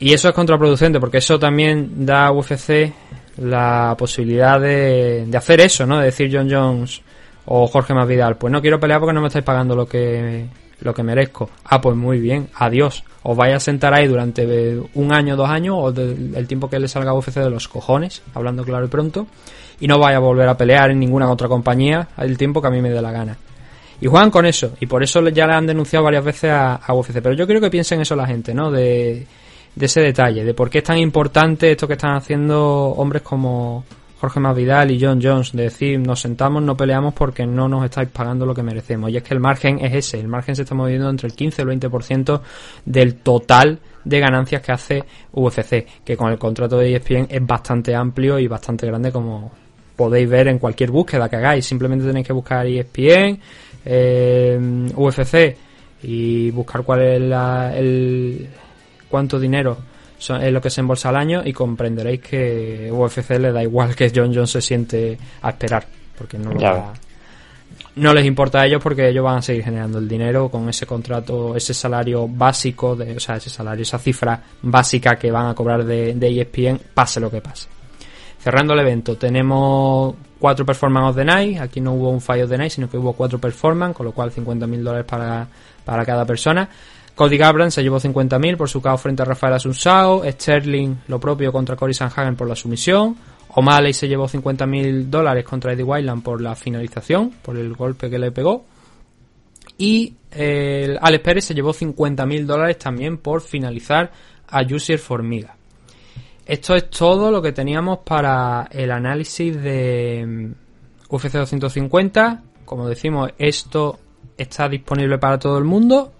y eso es contraproducente porque eso también da a UFC la posibilidad de, de hacer eso, ¿no? De decir John Jones o Jorge Masvidal, pues no quiero pelear porque no me estáis pagando lo que lo que merezco. Ah, pues muy bien, adiós. Os vais a sentar ahí durante un año, dos años, o el tiempo que le salga a UFC de los cojones, hablando claro y pronto, y no vaya a volver a pelear en ninguna otra compañía el tiempo que a mí me dé la gana. Y juegan con eso, y por eso ya le han denunciado varias veces a, a UFC. Pero yo creo que piensen eso la gente, ¿no? De, de ese detalle, de por qué es tan importante esto que están haciendo hombres como Jorge Masvidal y John Jones, de decir, nos sentamos, no peleamos porque no nos estáis pagando lo que merecemos. Y es que el margen es ese, el margen se está moviendo entre el 15 y el 20% del total de ganancias que hace UFC, que con el contrato de ESPN es bastante amplio y bastante grande como podéis ver en cualquier búsqueda que hagáis. Simplemente tenéis que buscar ESPN, eh, UFC y buscar cuál es la, el cuánto dinero es lo que se embolsa al año y comprenderéis que UFC le da igual que John Jones se siente a esperar, porque no no les importa a ellos porque ellos van a seguir generando el dinero con ese contrato, ese salario básico, de, o sea, ese salario, esa cifra básica que van a cobrar de, de ESPN, pase lo que pase. Cerrando el evento, tenemos cuatro performance of the night. Aquí no hubo un fallo the night, sino que hubo cuatro performance, con lo cual 50.000 dólares para, para cada persona. Cody Gabran se llevó 50.000 por su caos frente a Rafael Asunsao. Sterling lo propio contra Cory Sanhagen por la sumisión. O'Malley se llevó 50.000 dólares contra Eddie Wildland por la finalización, por el golpe que le pegó. Y el Alex Pérez se llevó 50.000 dólares también por finalizar a Jussier Formiga. Esto es todo lo que teníamos para el análisis de mm, UFC 250. Como decimos, esto está disponible para todo el mundo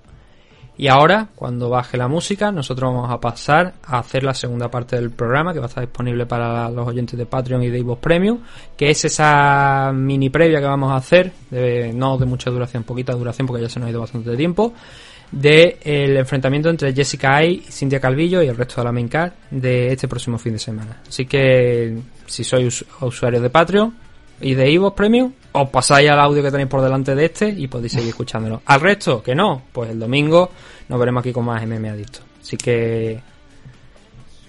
y ahora, cuando baje la música, nosotros vamos a pasar a hacer la segunda parte del programa que va a estar disponible para los oyentes de Patreon y de Evox Premium, que es esa mini previa que vamos a hacer, de, no de mucha duración, poquita duración porque ya se nos ha ido bastante tiempo, del el enfrentamiento entre Jessica Ay, Cintia Calvillo y el resto de la main card de este próximo fin de semana. Así que si sois usuarios de Patreon, y de Evox Premium, os pasáis al audio que tenéis por delante de este y podéis seguir escuchándolo. Al resto, que no, pues el domingo nos veremos aquí con más MM Adicto. Así que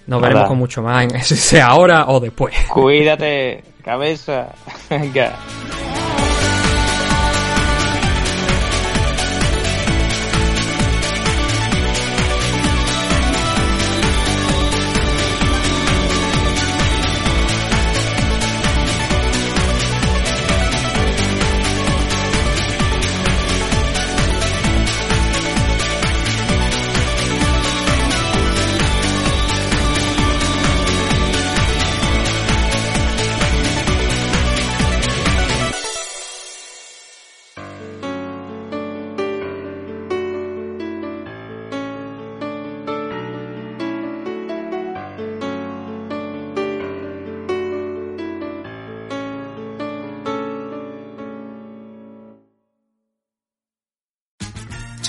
nos veremos con mucho más, en, sea ahora o después. Cuídate, cabeza. Venga.